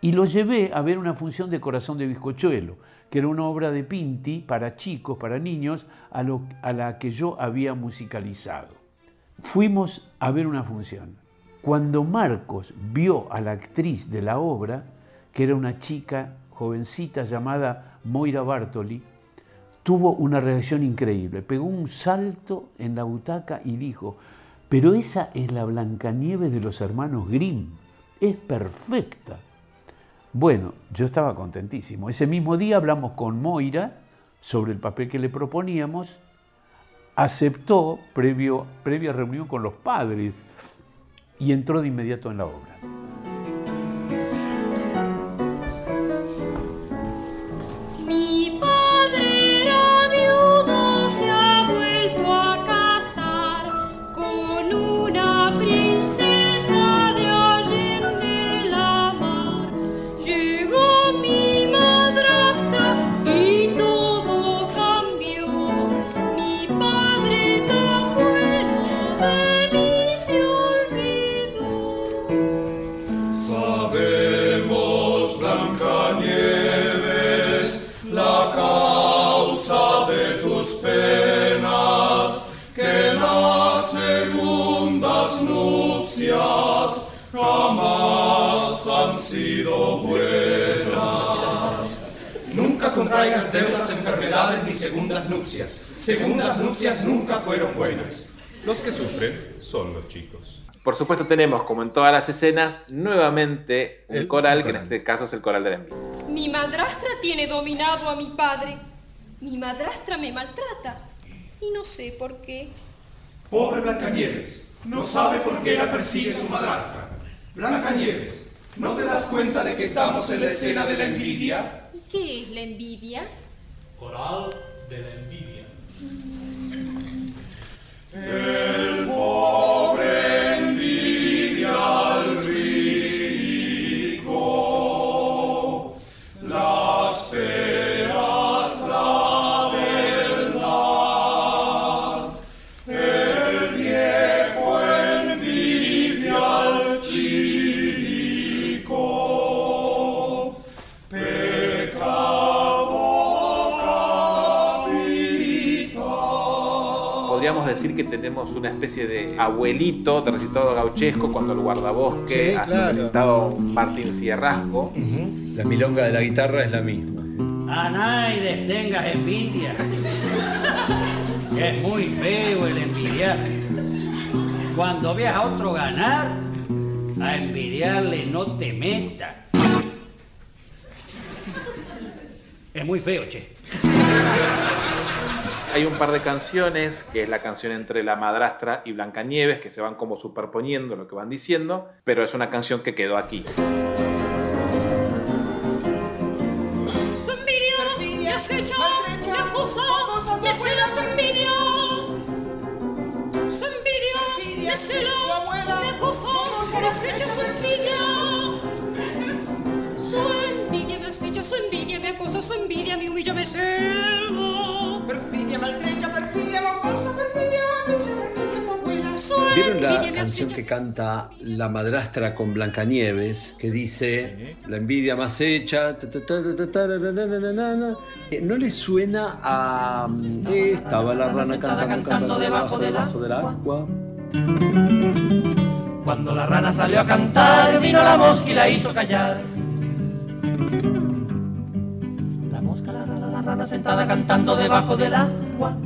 Y lo llevé a ver una función de Corazón de Bizcochuelo, que era una obra de Pinti para chicos, para niños, a, lo- a la que yo había musicalizado. Fuimos a ver una función. Cuando Marcos vio a la actriz de la obra, que era una chica jovencita llamada Moira Bartoli, tuvo una reacción increíble. Pegó un salto en la butaca y dijo, pero esa es la Blancanieves de los hermanos Grimm. Es perfecta. Bueno, yo estaba contentísimo. Ese mismo día hablamos con Moira sobre el papel que le proponíamos. Aceptó previo, previa reunión con los padres y entró de inmediato en la obra. Contraigas deudas, enfermedades ni segundas nupcias. Segundas nupcias nunca fueron buenas. Los que sufren son los chicos. Por supuesto tenemos, como en todas las escenas, nuevamente un El- coral, que en este caso es el coral de la envidia. Mi madrastra tiene dominado a mi padre. Mi madrastra me maltrata. Y no sé por qué. Pobre Blancanieves, no sabe por qué la persigue su madrastra. Blancanieves, ¿no te das cuenta de que estamos en la escena de la envidia? ¿Y qué es la envidia? Coral de la envidia. El decir que tenemos una especie de abuelito de recitado gauchesco cuando el guardabosque Sí, ha claro. presentado Martín Fierrasco. La milonga de la guitarra es la misma. A nadie tengas envidia. Es muy feo el envidiar. Cuando veas a otro ganar, a envidiarle no te metas. Es muy feo, che. Hay un par de canciones, que es la canción entre la madrastra y Blancanieves, que se van como superponiendo lo que van diciendo, pero es una canción que quedó aquí. Su cela su envidia. Me acosa, su envidia me humilla, me cela. Perfidia, maltrecha, perfidia, mocosa, perfidia, bella, perfidia, tu abuela. Su ¿Vieron la canción que canta la madrastra con Blancanieves? Que dice, la envidia más hecha... ta, ta, ta, ta, ta, ta, ra, ra, ra, ra, ra, ra"? Eh, ¿No le suena a... mm, Estaba la rana cantando, cantando debajo, debajo del agua? Cuando la rana salió a cantar, vino la mosca y la hizo callar. Rana, sentada cantando debajo del agua.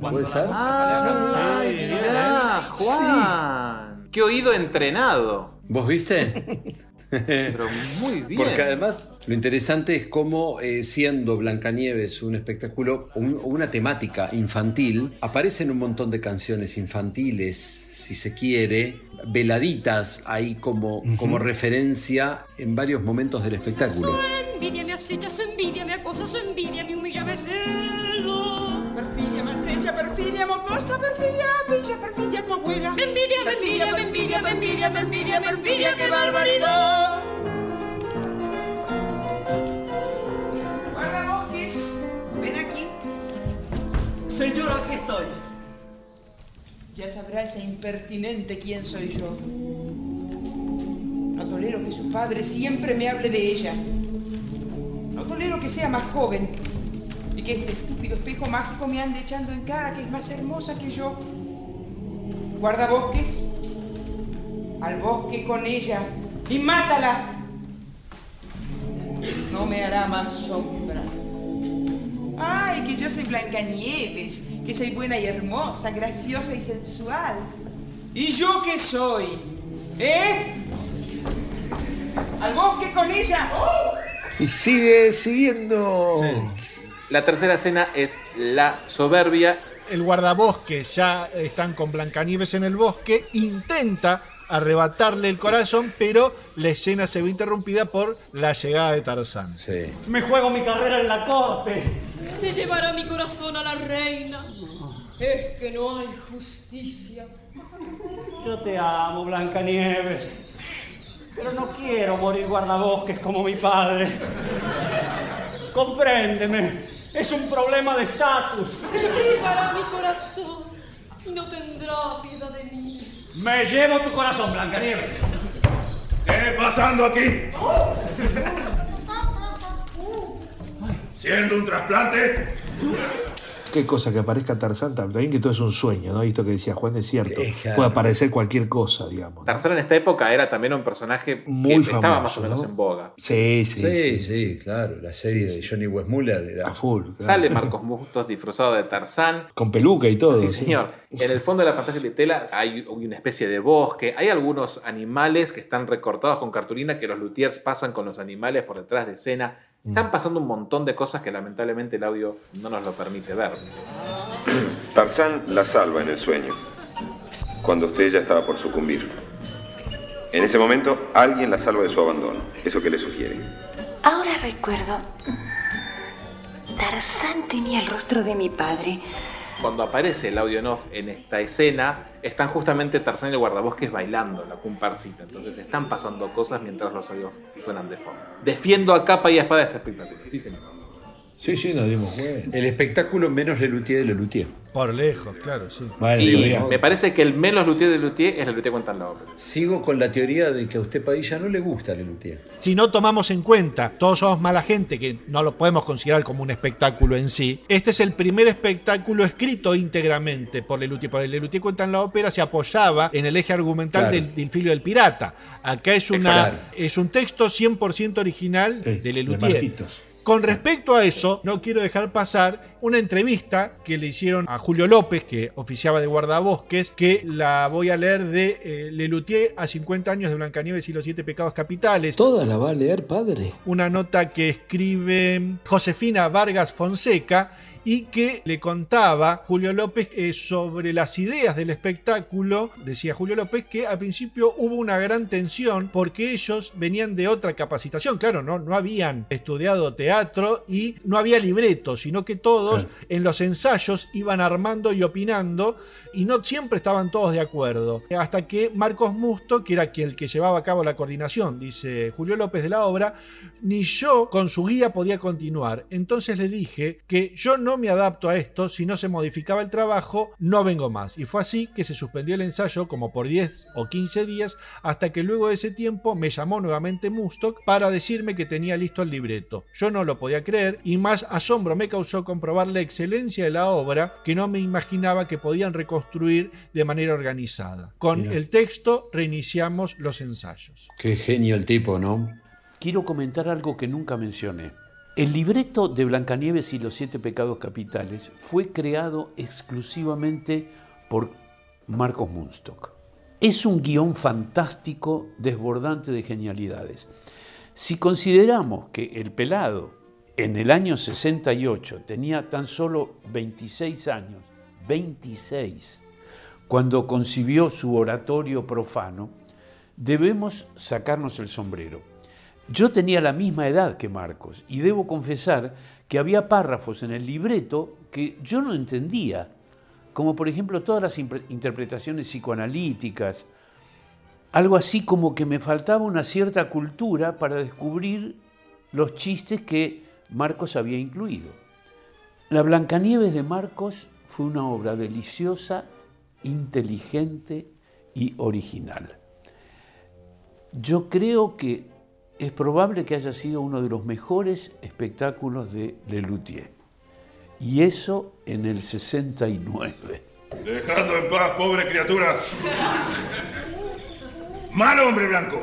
¿Puede ser? ¡Ay, mirá, Juan! ¡Qué oído entrenado! ¿Vos viste? Pero muy bien. Porque además lo interesante es cómo, eh, siendo Blancanieves un espectáculo, un- una temática infantil, aparecen un montón de canciones infantiles, si se quiere, veladitas ahí como, como referencia en varios momentos del espectáculo. Envidia me acecha, su envidia me acosa, su envidia me humilla, me cela. Perfidia, maltrecha, perfidia, mocosa, perfidia, bella, perfidia, tu abuela. Me envidia, me Perfidia, envidia, me perfidia, envidia, perfidia, perfidia, perfidia, qué barbaridad. Guardabosques, ven aquí. Señora, aquí estoy. Ya sabrá ese impertinente quién soy yo. No tolero que su padre siempre me hable de ella. No tolero que sea más joven y que este estúpido espejo mágico me ande echando en cara que es más hermosa que yo. Guardabosques, al bosque con ella y mátala. No me hará más sombra. Ay, que yo soy Blancanieves, que soy buena y hermosa, graciosa y sensual. ¿Y yo qué soy? ¿Eh? ¿Al bosque con ella? Y sigue siguiendo. La tercera escena es la soberbia. El guardabosque ya están con Blancanieves en el bosque, intenta arrebatarle el corazón, pero la escena se ve interrumpida por la llegada de Tarzán. Me juego mi carrera en la corte. Se llevará mi corazón a la reina. Es que no hay justicia. Yo te amo, Blancanieves. Pero no quiero morir guardabosques como mi padre. Compréndeme. Es un problema de estatus. Llevará mi corazón. No tendrá piedad de mí. Me llevo tu corazón, Blancanieves. ¿Qué pasando aquí? Siendo un trasplante, Qué cosa que aparezca Tarzán también, que todo es un sueño, ¿no? Esto que decía Juan es cierto. claro. Puede aparecer cualquier cosa, digamos. Tarzán en esta época era también un personaje Muy que estaba más o menos ¿no? en boga. Sí, sí. Sí, sí, claro. La serie de Johnny Westmuller era. A full. Sale Marcos Bustos disfrazado de Tarzán. Con peluca y todo. Sí, señor. En el fondo de la pantalla de tela hay una especie de bosque. Hay algunos animales que están recortados con cartulina que los luthiers pasan con los animales por detrás de escena. Están pasando un montón de cosas que lamentablemente el audio no nos lo permite ver. Tarzán la salva en el sueño, cuando usted ya estaba por sucumbir. En ese momento, alguien la salva de su abandono. ¿Eso qué le sugiere? Ahora recuerdo. Tarzán tenía el rostro de mi padre. Cuando aparece el audio en off en esta escena, están justamente Tarzán y el guardabosques bailando la comparsita. Entonces están pasando cosas mientras los audios suenan de fondo. Defiendo a capa y a espada este espectáculo. Sí, señor. Sí, sí, nos dimos cuenta. El espectáculo menos Lelutier de Lelutier. Por lejos, claro, sí. Y me parece que el menos luthier de luthier es el luthier cuenta la ópera. Sigo con la teoría de que a usted Padilla no le gusta Lelutier. Si no tomamos en cuenta, todos somos mala gente, que no lo podemos considerar como un espectáculo en sí, este es el primer espectáculo escrito íntegramente por Lelutier. Porque Lelutier cuenta en la ópera se apoyaba en el eje argumental Claro. del, del filio del pirata. Acá es, una, es un texto 100% original de de Lelutier. Marquitos. Con respecto a eso, no quiero dejar pasar una entrevista que le hicieron a Julio López, que oficiaba de guardabosques, que la voy a leer de eh, Lelutier a 50 años de Blancanieves y los siete pecados capitales. ¿Toda la va a leer, padre? Una nota que escribe Josefina Vargas Fonseca y que le contaba Julio López eh, sobre las ideas del espectáculo. Decía Julio López que al principio hubo una gran tensión porque ellos venían de otra capacitación. Claro, no, no habían estudiado teatro y no había libreto, sino que todos en los ensayos iban armando y opinando y no siempre estaban todos de acuerdo. Hasta que Marcos Musto, que era el que llevaba a cabo la coordinación, dice Julio López de la obra, ni yo con su guía podía continuar. Entonces le dije que yo no me adapto a esto, si no se modificaba el trabajo, no vengo más. Y fue así que se suspendió el ensayo como por 10 o 15 días, hasta que luego de ese tiempo me llamó nuevamente Mustock para decirme que tenía listo el libreto. Yo no lo podía creer y más asombro me causó comprobar la excelencia de la obra que no me imaginaba que podían reconstruir de manera organizada. Con el texto reiniciamos los ensayos. Qué genio el tipo, ¿no? Quiero comentar algo que nunca mencioné. El libreto de Blancanieves y los siete pecados capitales fue creado exclusivamente por Marcos Munstock. Es un guion fantástico, desbordante de genialidades. Si consideramos que el pelado en el año 68 tenía tan solo 26 años, 26, cuando concibió su oratorio profano, debemos sacarnos el sombrero. Yo tenía la misma edad que Marcos y debo confesar que había párrafos en el libreto que yo no entendía, como por ejemplo todas las interpretaciones psicoanalíticas, algo así como que me faltaba una cierta cultura para descubrir los chistes que Marcos había incluido. La Blancanieves de Marcos fue una obra deliciosa, inteligente y original. Yo creo que es probable que haya sido uno de los mejores espectáculos de Lelutier. Y eso en el 69. Dejando en paz, pobre criatura. Mal hombre blanco.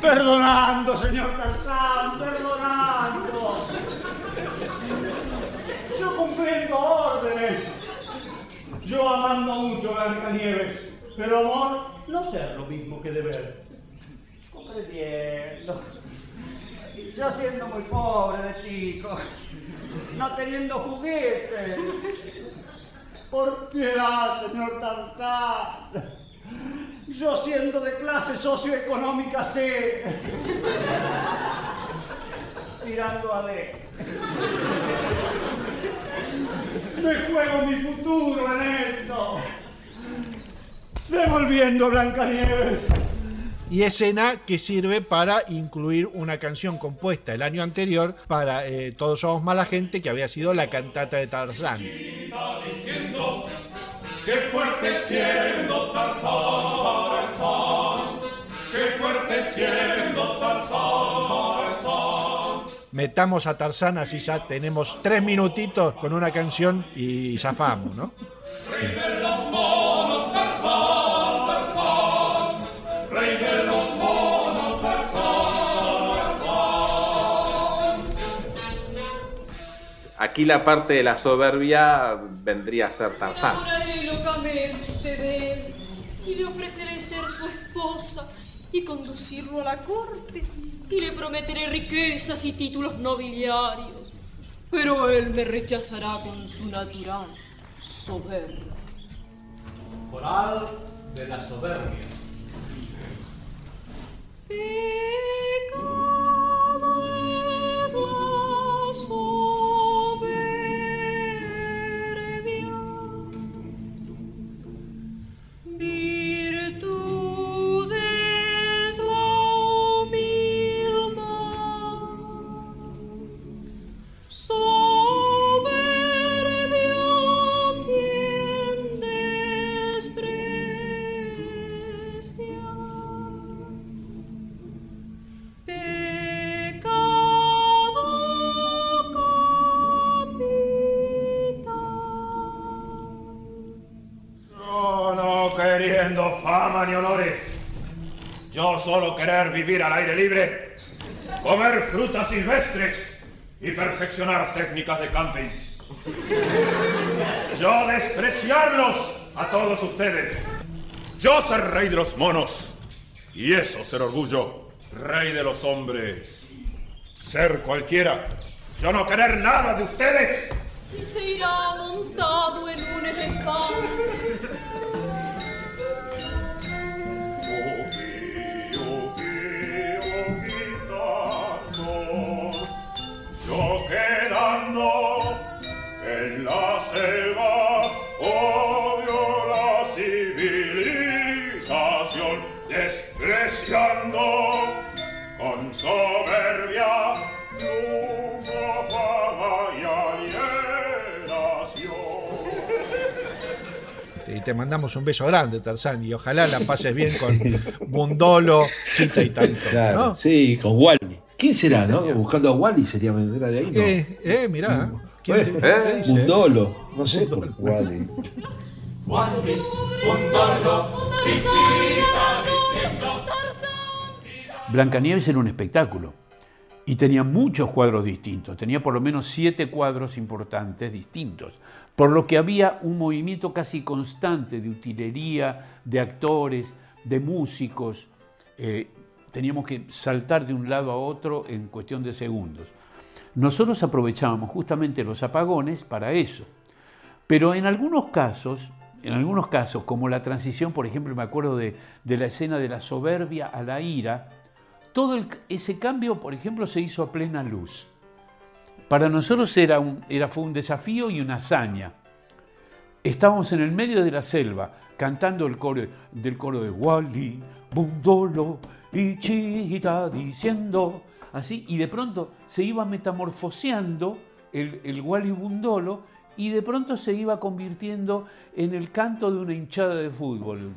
Perdonando, señor Tarzán, perdonando. Yo comprendo órdenes. Yo amando mucho a Blancanieves, pero amor no ser lo mismo que deber. Comprendiendo. Yo siendo muy pobre de chico, no teniendo juguetes. Por piedad, señor Tarzán. Yo siendo de clase socioeconómica C. Tirando a D. Me juego mi futuro en esto. Devolviendo a Blancanieves. Y escena que sirve para incluir una canción compuesta el año anterior para eh, Todos Somos Mala Gente, que había sido la cantata de Tarzán. diciendo que fuerte siendo Tarzán, Tarzán, que fuerte siendo Tarzán, Tarzán. Metamos a Tarzán, así ya tenemos tres minutitos con una canción y zafamos, ¿no? Aquí la parte de la soberbia vendría a ser Tarzán. Enamoraré locamente de él y le ofreceré ser su esposa y conducirlo a la corte y le prometeré riquezas y títulos nobiliarios. Pero él me rechazará con su natural soberbia. Coral de la soberbia. Pecado es la soberbia. Vivir al aire libre, comer frutas silvestres y perfeccionar técnicas de camping. Yo despreciarlos a todos ustedes. Yo ser rey de los monos. Y eso ser orgullo. Rey de los hombres. Ser cualquiera. Yo no querer nada de ustedes. Y se irá montado en un elefante. y te mandamos un beso grande, Tarzán, y ojalá la pases bien con Bundolo, Chita y tanto. ¿no? Sí, con Wally. ¿Quién será, no? Buscando a Wally sería era de ahí, ¿no? Eh, eh, mirá. ¿Quién te- ¿Eh? dice? Bundolo, no sé. Wally. Blancanieves era un espectáculo y tenía muchos cuadros distintos, tenía por lo menos siete cuadros importantes distintos, por lo que había un movimiento casi constante de utilería, de actores, de músicos. Eh, teníamos que saltar de un lado a otro en cuestión de segundos. Nosotros aprovechábamos justamente los apagones para eso. Pero en algunos casos, en algunos casos, como la transición, por ejemplo, me acuerdo de, de la escena de la soberbia a la ira, todo ese cambio, por ejemplo, se hizo a plena luz. Para nosotros era un, era, fue un desafío y una hazaña. Estábamos en el medio de la selva, cantando el coro del coro de Wally, Bundolo y Chita diciendo así, y de pronto se iba metamorfoseando el, el Wally Bundolo y de pronto se iba convirtiendo en el canto de una hinchada de fútbol.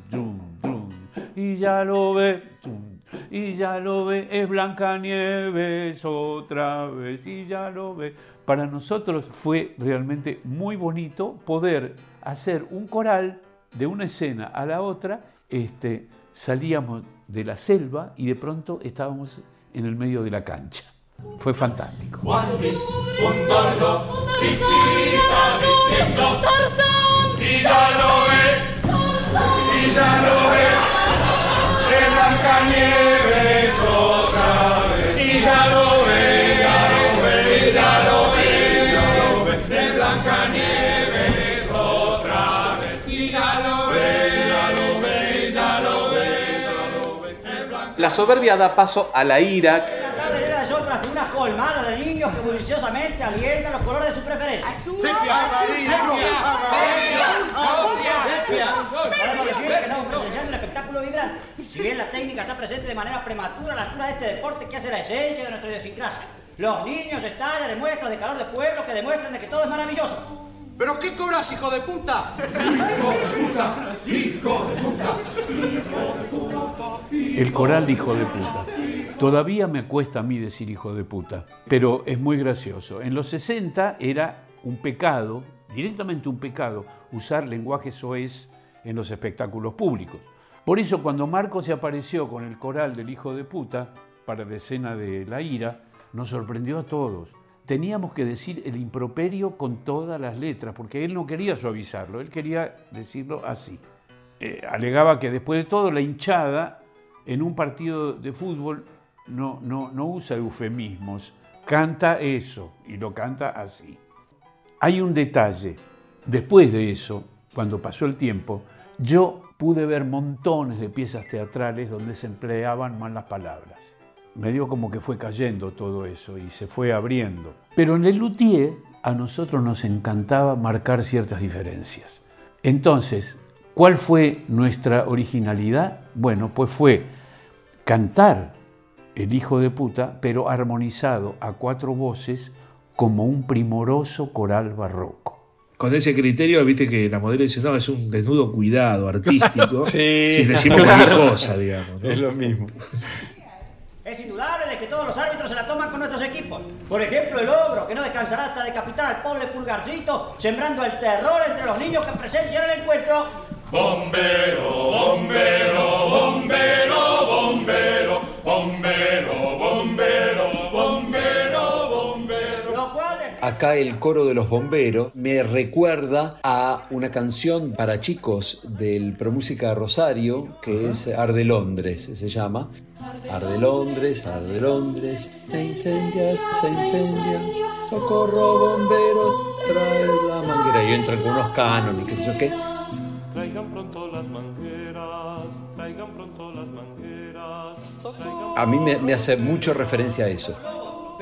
Y ya lo ve, y ya lo ve, es Blancanieves otra vez, y ya lo ve. Para nosotros fue realmente muy bonito poder hacer un coral de una escena a la otra. Este, salíamos de la selva y de pronto estábamos en el medio de la cancha. Fue fantástico. Y ya lo ve, y ya lo ve, de Lo lo lo lo lo lo. La soberbia da paso a la ira, La tarde era de otras de una colmada de niños que buliciosamente alientan los colores de su preferencia. Podemos decir que estamos presenciando un espectáculo vibrante. Si bien la técnica está presente de manera prematura a la altura de este deporte que hace la esencia de nuestra idiosincrasia. Los niños estallan en muestras de calor de pueblo que demuestran de que todo es maravilloso. ¿Pero qué cobras, hijo de puta? El coral de hijo de puta. Todavía me cuesta a mí decir hijo de puta, pero es muy gracioso. En los 60 era un pecado, directamente un pecado, usar lenguaje soez en los espectáculos públicos. Por eso cuando Marco se apareció con el coral del hijo de puta para la escena de la ira, nos sorprendió a todos. Teníamos que decir el improperio con todas las letras, porque él no quería suavizarlo, él quería decirlo así. Eh, alegaba que después de todo la hinchada en un partido de fútbol no, no, no usa eufemismos, canta eso y lo canta así. Hay un detalle, después de eso, cuando pasó el tiempo, yo pude ver montones de piezas teatrales donde se empleaban malas palabras. Me dio como que fue cayendo todo eso y se fue abriendo. Pero en el luthier a nosotros nos encantaba marcar ciertas diferencias. Entonces, ¿cuál fue nuestra originalidad? Bueno, pues fue cantar el hijo de puta, pero armonizado a cuatro voces como un primoroso coral barroco. Con ese criterio, viste que la modelo dice, no, es un desnudo cuidado, artístico, Sí, sin decir cualquier cosa, digamos. ¿no? Es lo mismo. Es indudable de que todos los árbitros se la toman con nuestros equipos. Por ejemplo, el ogro, que no descansará hasta decapitar al pobre pulgarcito, sembrando el terror entre los niños que presencian el encuentro. Bombero, bombero, bombero, bombero, bombero, bombero, Acá el coro de los bomberos me recuerda a una canción para chicos del Promúsica Rosario que es Arde Londres, se llama. Arde Londres, arde Londres, se incendia, se incendia, socorro bombero, trae la manguera. Y entran con unos cánones, qué sé yo qué. Traigan pronto las mangueras, traigan pronto las mangueras. A mí me, me hace mucho referencia a eso.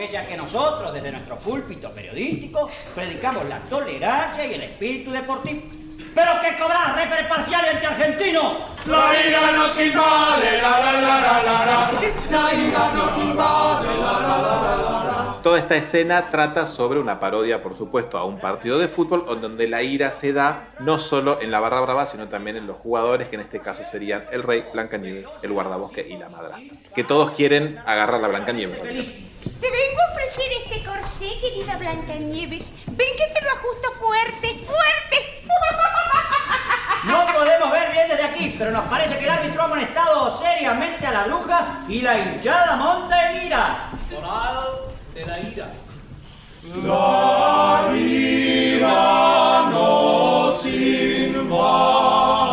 Pese a que nosotros, desde nuestro púlpito periodístico, predicamos la tolerancia y el espíritu deportivo. Pero que cobrar refer parcial entre argentinos. La ira nos invade, la la la la la la. La ira nos invade, la la la la la. Toda esta escena trata sobre una parodia, por supuesto, a un partido de fútbol donde la ira se da no solo en la barra brava, sino también en los jugadores, que en este caso serían el rey, Blancanieves, el guardabosque y la madrastra. Que todos quieren agarrar la Blancanieves. Te vengo a ofrecer este corsé, querida Blancanieves. Ven que te lo ajusto fuerte, fuerte. No podemos ver bien desde aquí, pero nos parece que el árbitro ha amonestado seriamente a la bruja y la hinchada monta en ira. Coral de la ira. La ira nos invade.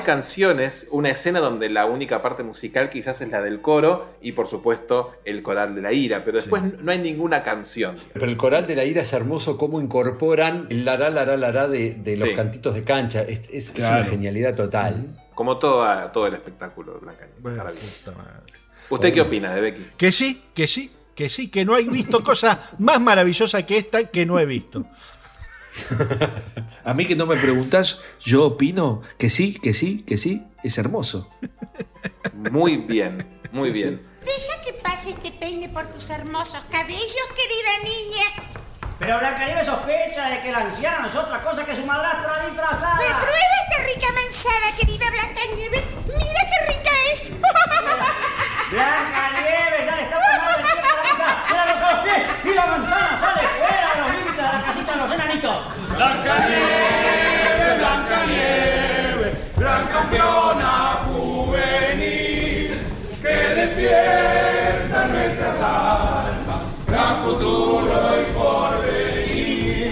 Hay canciones, una escena donde la única parte musical quizás es la del coro y por supuesto el coral de la ira, pero después no hay ninguna canción. Pero el coral de la ira es hermoso cómo incorporan el lará, lará, lará de, de los Sí. cantitos de cancha. Es, es- es Claro. una genialidad total. Como todo, todo el espectáculo de Blancanieves. Bueno. ¿Usted qué opina de Becky? Que sí, que sí, que sí, que no hay visto cosa más maravillosa que esta que no he visto. A mí que no me preguntás, yo opino que sí, que sí, que sí, es hermoso. Muy bien, muy bien. Deja que pase este peine por tus hermosos cabellos, querida niña. Pero Blancanieves sospecha de que la anciana no es otra cosa que su madrastra disfrazada. Pues prueba esta rica manzana, querida Blancanieves. Mira qué rica es. Blancanieves ya le está tomando el tiempo a la boca. ¡Mira los pies! ¡Y la manzana sale fuera de los enanitos! Blancanieves, Blancanieves, gran campeona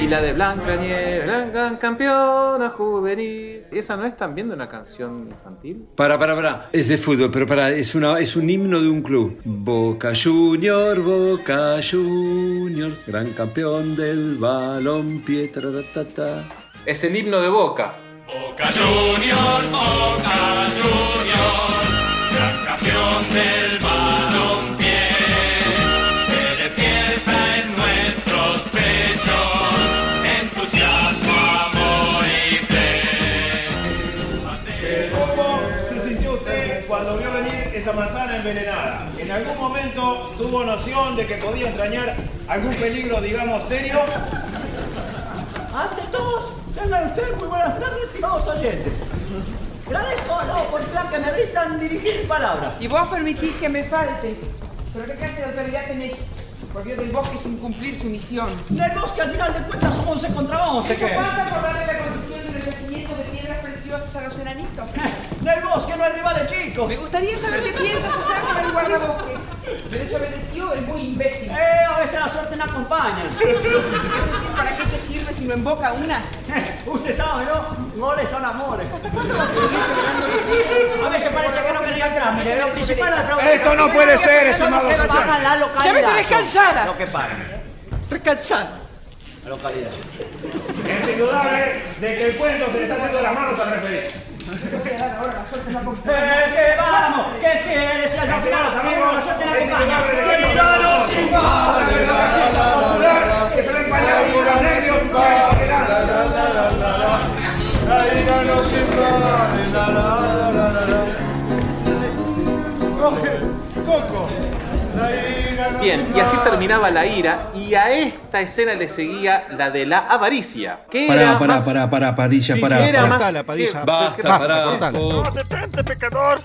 la de Blanca Nieve, Blanca campeona juvenil. ¿Esa no es también de una canción infantil? Para, para, para. Es de fútbol, pero para, es, una, es un himno de un club. Boca Junior, Boca Junior, gran campeón del balón, ta Es el himno de Boca. Boca Juniors, Boca Juniors, gran campeón del balompié, esa manzana envenenada? ¿En algún momento tuvo noción de que podía entrañar algún peligro, digamos, serio? Ante todos, tengan ustedes muy buenas tardes, estimados oyentes. Agradezco la oportunidad que me brindan dirigir palabras. Y vos permitís que me falte. ¿Pero qué clase de autoridad tenés? Por Dios del bosque sin cumplir su misión. Del bosque al final de cuentas son 11 contra 11. ¿Eso ¿qué? pasa por darle la preciosas a los enanitos? Del bosque no hay rivales chicos. Me gustaría saber qué piensas hacer con el guardabosques. Me desobedeció el muy imbécil. Eh, a veces la suerte no acompaña. Decir, ¿para qué te sirve si no invoca una? Usted sabe, ¿no? Goles son amores. A veces parece que no quería entrar. Mire, lo principal la Esto no puede ser, estimado se oficial. Ya me tenés cansada. Lo que pagan. Recansada. La localidad. Es indudable de que el cuento se le está haciendo las manos al referir. Eh, que vamos, ¿qué quieres? Si al final la suerte no acompaña. Que no nos invade la Junta Popular, que se ve empañado por los nervios, La la la la la la la. Coco. Bien, y así terminaba la ira, y a esta escena le seguía la de la avaricia. Que Pará, era pará, más- pará, pará, Padilla, Sí, pará. sí, era pará. más- Cortala, Padilla. ¿Qué? Basta, pará. Cortala. Oh, detente, pecador.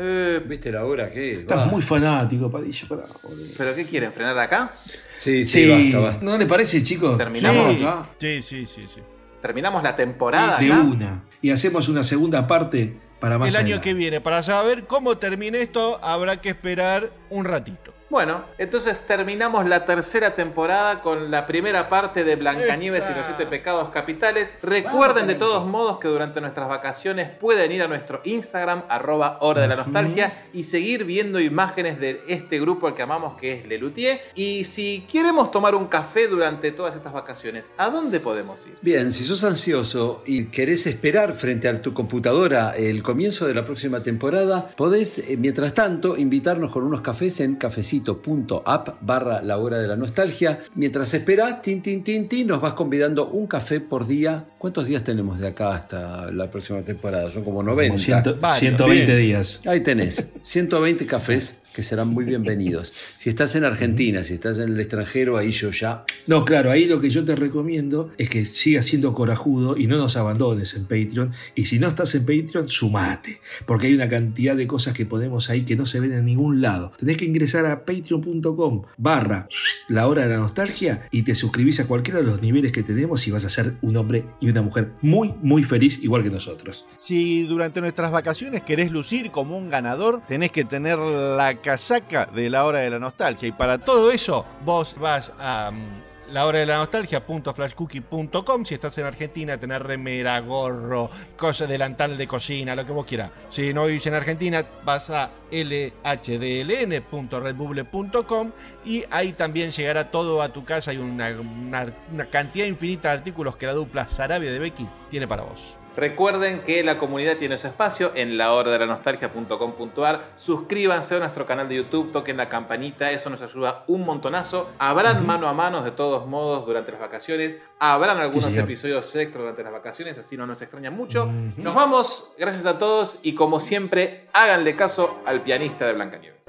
Eh, ¿Viste la hora que Estás muy fanático, Padilla, pará. boludo. ¿Pero qué quieren? ¿Frenar acá? Sí, sí, Sí, basta, basta. ¿No le parece, chicos? ¿Terminamos? Sí, acá. Sí, sí, sí, sí. ¿Terminamos la temporada? De acá? una. Y hacemos una segunda parte para más El año adelante. que viene, para saber cómo termine esto, habrá que esperar un ratito. Bueno, entonces terminamos la tercera temporada con la primera parte de Blancanieves y los siete pecados capitales. Recuerden de todos modos que durante nuestras vacaciones pueden ir a nuestro Instagram, arroba hora de la nostalgia, y seguir viendo imágenes de este grupo al que amamos que es Lelutier. Y si queremos tomar un café durante todas estas vacaciones, ¿a dónde podemos ir? Bien, si sos ansioso y querés esperar frente a tu computadora el comienzo de la próxima temporada, podés, eh, mientras tanto, invitarnos con unos cafés en cafecito.app barra la hora de la nostalgia. Mientras esperás, tin, tin, tin, tin, nos vas convidando un café por día. ¿Cuántos días tenemos de acá hasta la próxima temporada? Son como 90. Como ciento- Varios. 120 Bien. días. Ahí tenés, 120 cafés que serán muy bienvenidos. Si estás en Argentina, si estás en el extranjero, ahí yo ya No, claro, ahí lo que yo te recomiendo es que sigas siendo corajudo y no nos abandones en Patreon. Y si no estás en Patreon, sumate. Porque hay una cantidad de cosas que ponemos ahí que no se ven en ningún lado. Tenés que ingresar a patreon.com barra la hora de la nostalgia y te suscribís a cualquiera de los niveles que tenemos y vas a ser un hombre y una mujer muy, muy feliz, igual que nosotros. Si durante nuestras vacaciones querés lucir como un ganador, tenés que tener la casaca de la hora de la nostalgia. Y para todo eso, vos vas a mm, la hora de la nostalgia.flashcookie.com. Si estás en Argentina, tener remera, gorro, cosa, delantal de cocina, lo que vos quieras. Si no vivís en Argentina, vas a lhdln.redbubble.com y ahí también llegará todo a tu casa. Hay una, una- una cantidad infinita de artículos que la dupla Sarabia de Becky tiene para vos. Recuerden que la comunidad tiene su espacio en la hora de la nostalgia.com.ar. Suscríbanse a nuestro canal de YouTube, toquen la campanita, eso nos ayuda un montonazo. Habrán mano a mano de todos modos durante las vacaciones. Habrán algunos episodios extra durante las vacaciones, así no nos extraña mucho. Nos vamos, gracias a todos y como siempre, háganle caso al pianista de Blancanieves.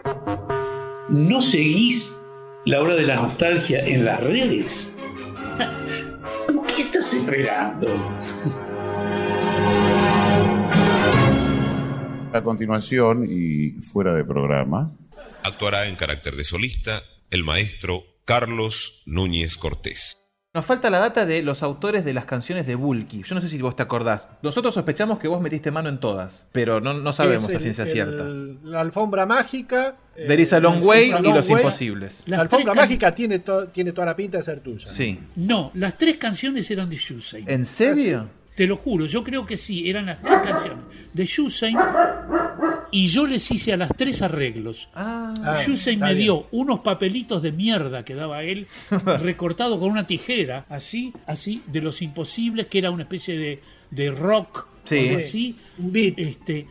¿No seguís la hora de la nostalgia en las redes? ¿Qué estás esperando? A continuación y fuera de programa, Actuará en carácter de solista el maestro Carlos Núñez Cortés. Nos falta la data de los autores de las canciones de Bulky. Yo no sé si vos te acordás. Nosotros sospechamos que vos metiste mano en todas, pero no, no sabemos Es a ciencia el- cierta. La alfombra mágica. eh, There is a long There way y long Los way. Imposibles. La alfombra mágica tiene, to- tiene toda la pinta de ser tuya. Sí. No, las tres canciones eran de Shusei. ¿En serio? Te lo juro, yo creo que sí, eran las tres canciones de Shusei y yo les hice a las tres arreglos. Ah, está me bien. dio unos papelitos de mierda que daba él, recortado con una tijera, así, así, de los imposibles, que era una especie de, de rock, Sí. así. Este, eh,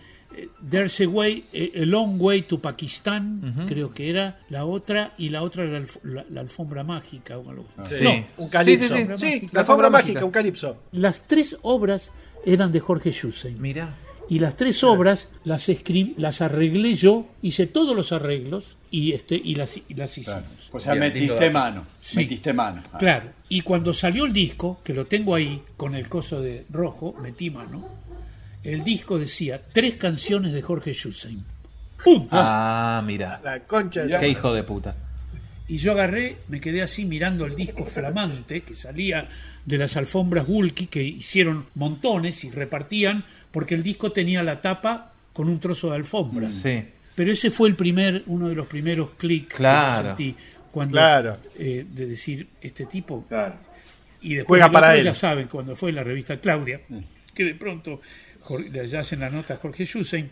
There's a way, a long way to Pakistán, creo que era la otra, y la otra era la, alf- la- la alfombra mágica o algo. Sí. No, Un calipso. Sí, sí, sí. Sí, Sí, la alfombra mágica, un calipso. Las tres obras eran de Jorge Shusei. Mira. Y las tres obras las escribí, las arreglé yo, hice todos los arreglos y este y las, y las hicimos. O sea, Bien, metiste mano. Sí. Metiste mano. Ah. Claro. Y cuando salió el disco, que lo tengo ahí con el coso de rojo, metí mano, el disco decía tres canciones de Jorge Shusei. ¡Pum! Ah, mira. La concha de Qué hijo de puta. Y yo agarré, me quedé así mirando el disco flamante que salía de las alfombras Bulky, que hicieron montones y repartían, porque el disco tenía la tapa con un trozo de alfombra. Sí. Pero ese fue el primer, uno de los primeros clics Claro. que yo sentí cuando Claro. eh, de decir este tipo. Y después para él. ya saben, cuando fue la revista Claudia, que de pronto Le hacen la nota a Jorge Schussen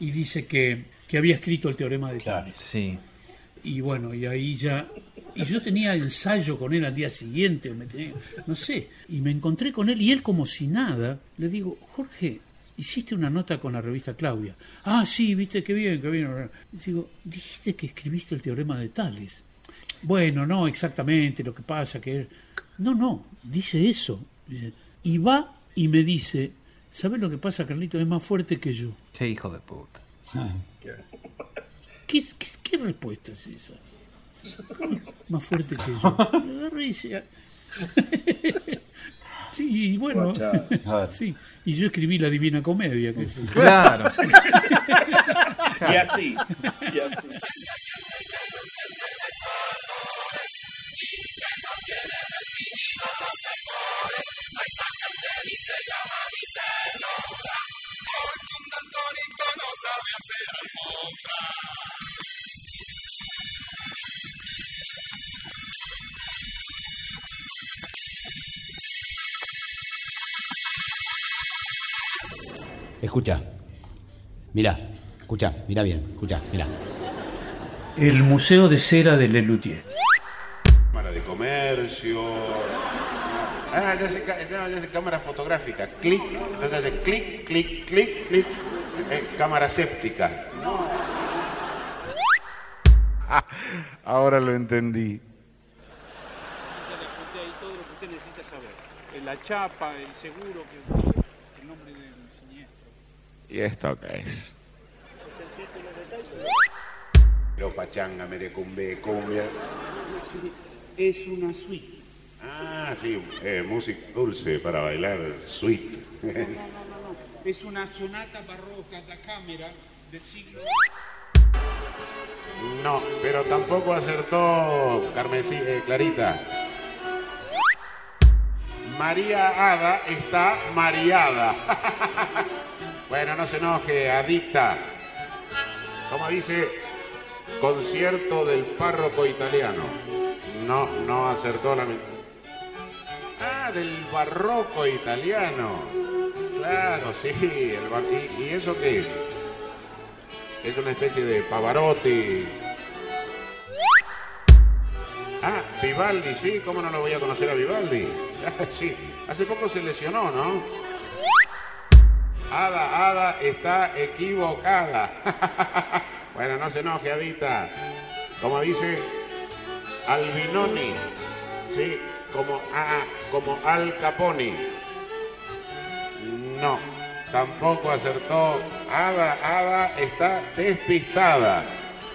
y dice que, que había escrito el teorema de Tales. Sí. Y bueno, y ahí ya. Y yo tenía ensayo con él al día siguiente, me tenía- no sé. Y me encontré con él y él, como si nada, le digo, Jorge, hiciste una nota con la revista Claudia. Ah, sí, viste, qué bien, qué bien. Y digo, dijiste que escribiste el teorema de Tales. Bueno, no exactamente, lo que pasa que. No, no, dice eso. Dice, y va y me dice, ¿sabes lo que pasa, Carlito? Es más fuerte que yo. Qué hijo de puta. ¿Qué, qué, qué respuesta es esa? Más fuerte que yo. Sí, y bueno. Sí, y yo escribí la Divina Comedia. Que sí. Claro. y así. Y así. Escucha. Mira, escucha, mira bien, escucha, mira. El Museo de Cera de Lelutier. Cámara de comercio. Ah, ya no, ya sé, cámara fotográfica. Clic, entonces hace clic, clic, clic, clic. Eh, cámara séptica. Ahora lo entendí. Ya le apunté ahí todo lo que usted necesita saber. La chapa, el seguro, que, el nombre del siniestro. ¿Y esto qué es? Pero pachanga, merecumbe, cumbia. Es una suite. Ah, sí, eh, música dulce para bailar. No, no, no, no, no. Es una sonata barroca da cámara del siglo. No, pero tampoco acertó Carmesí, eh, Clarita. María Ada está mareada. bueno, no se enoje, adicta. Como dice, concierto del párroco italiano. No, no acertó la... Ah, del barroco italiano. Claro, sí. el bar- ¿Y, y eso qué es? Es una especie de Pavarotti. Ah, Vivaldi, sí, ¿cómo no lo voy a conocer a Vivaldi? sí, hace poco se lesionó, ¿no? Ada, Ada está equivocada. bueno, no se enoje, Adita. Como dice Albinoni, sí, como, como Al Caponi. No, tampoco acertó. Ada, Ada está despistada.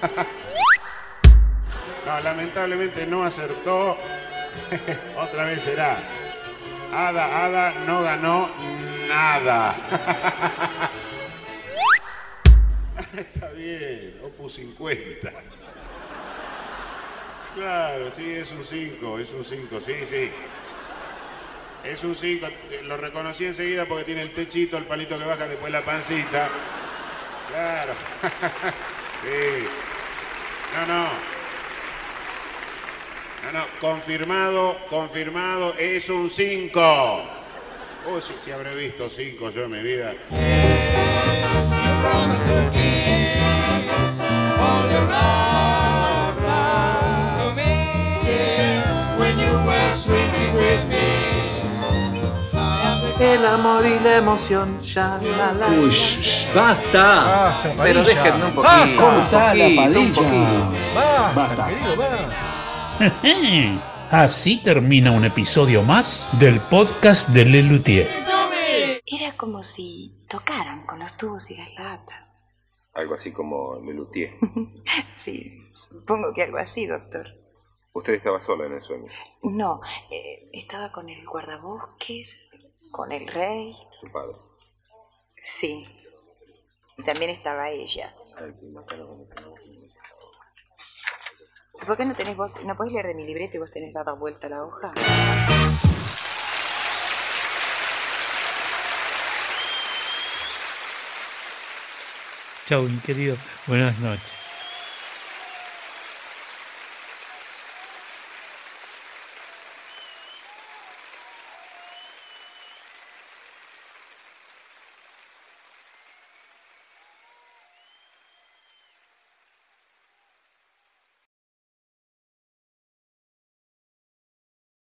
no, lamentablemente no acertó. Otra vez será. Ada, Ada no ganó nada. Está bien, Opus 50. Claro, sí, es un 5, es un 5, sí, sí. Es un 5, lo reconocí enseguida porque tiene el techito, el palito que baja después la pancita. Claro. sí. No, no. No, no, confirmado, confirmado, es un 5. Uy, si, si habré visto 5 yo en mi vida. El amor y la emoción, ya la la. Uy, basta. Pero Padilla. déjenme un poquito. Basta. ¿Cómo está la un poquito. Basta, Así termina un episodio más del podcast de Lelutier. Era como si tocaran con los tubos y las latas. Algo así como Lelutier. Sí, supongo que algo así, doctor. Usted estaba sola en el sueño. No, eh, estaba con el guardabosques, con el rey. Su padre. Sí. Y también estaba ella. ¿Por qué no tenés vos? ¿No podés leer de mi libreto y vos tenés dada vuelta la hoja? Chao, mi querido. Buenas noches.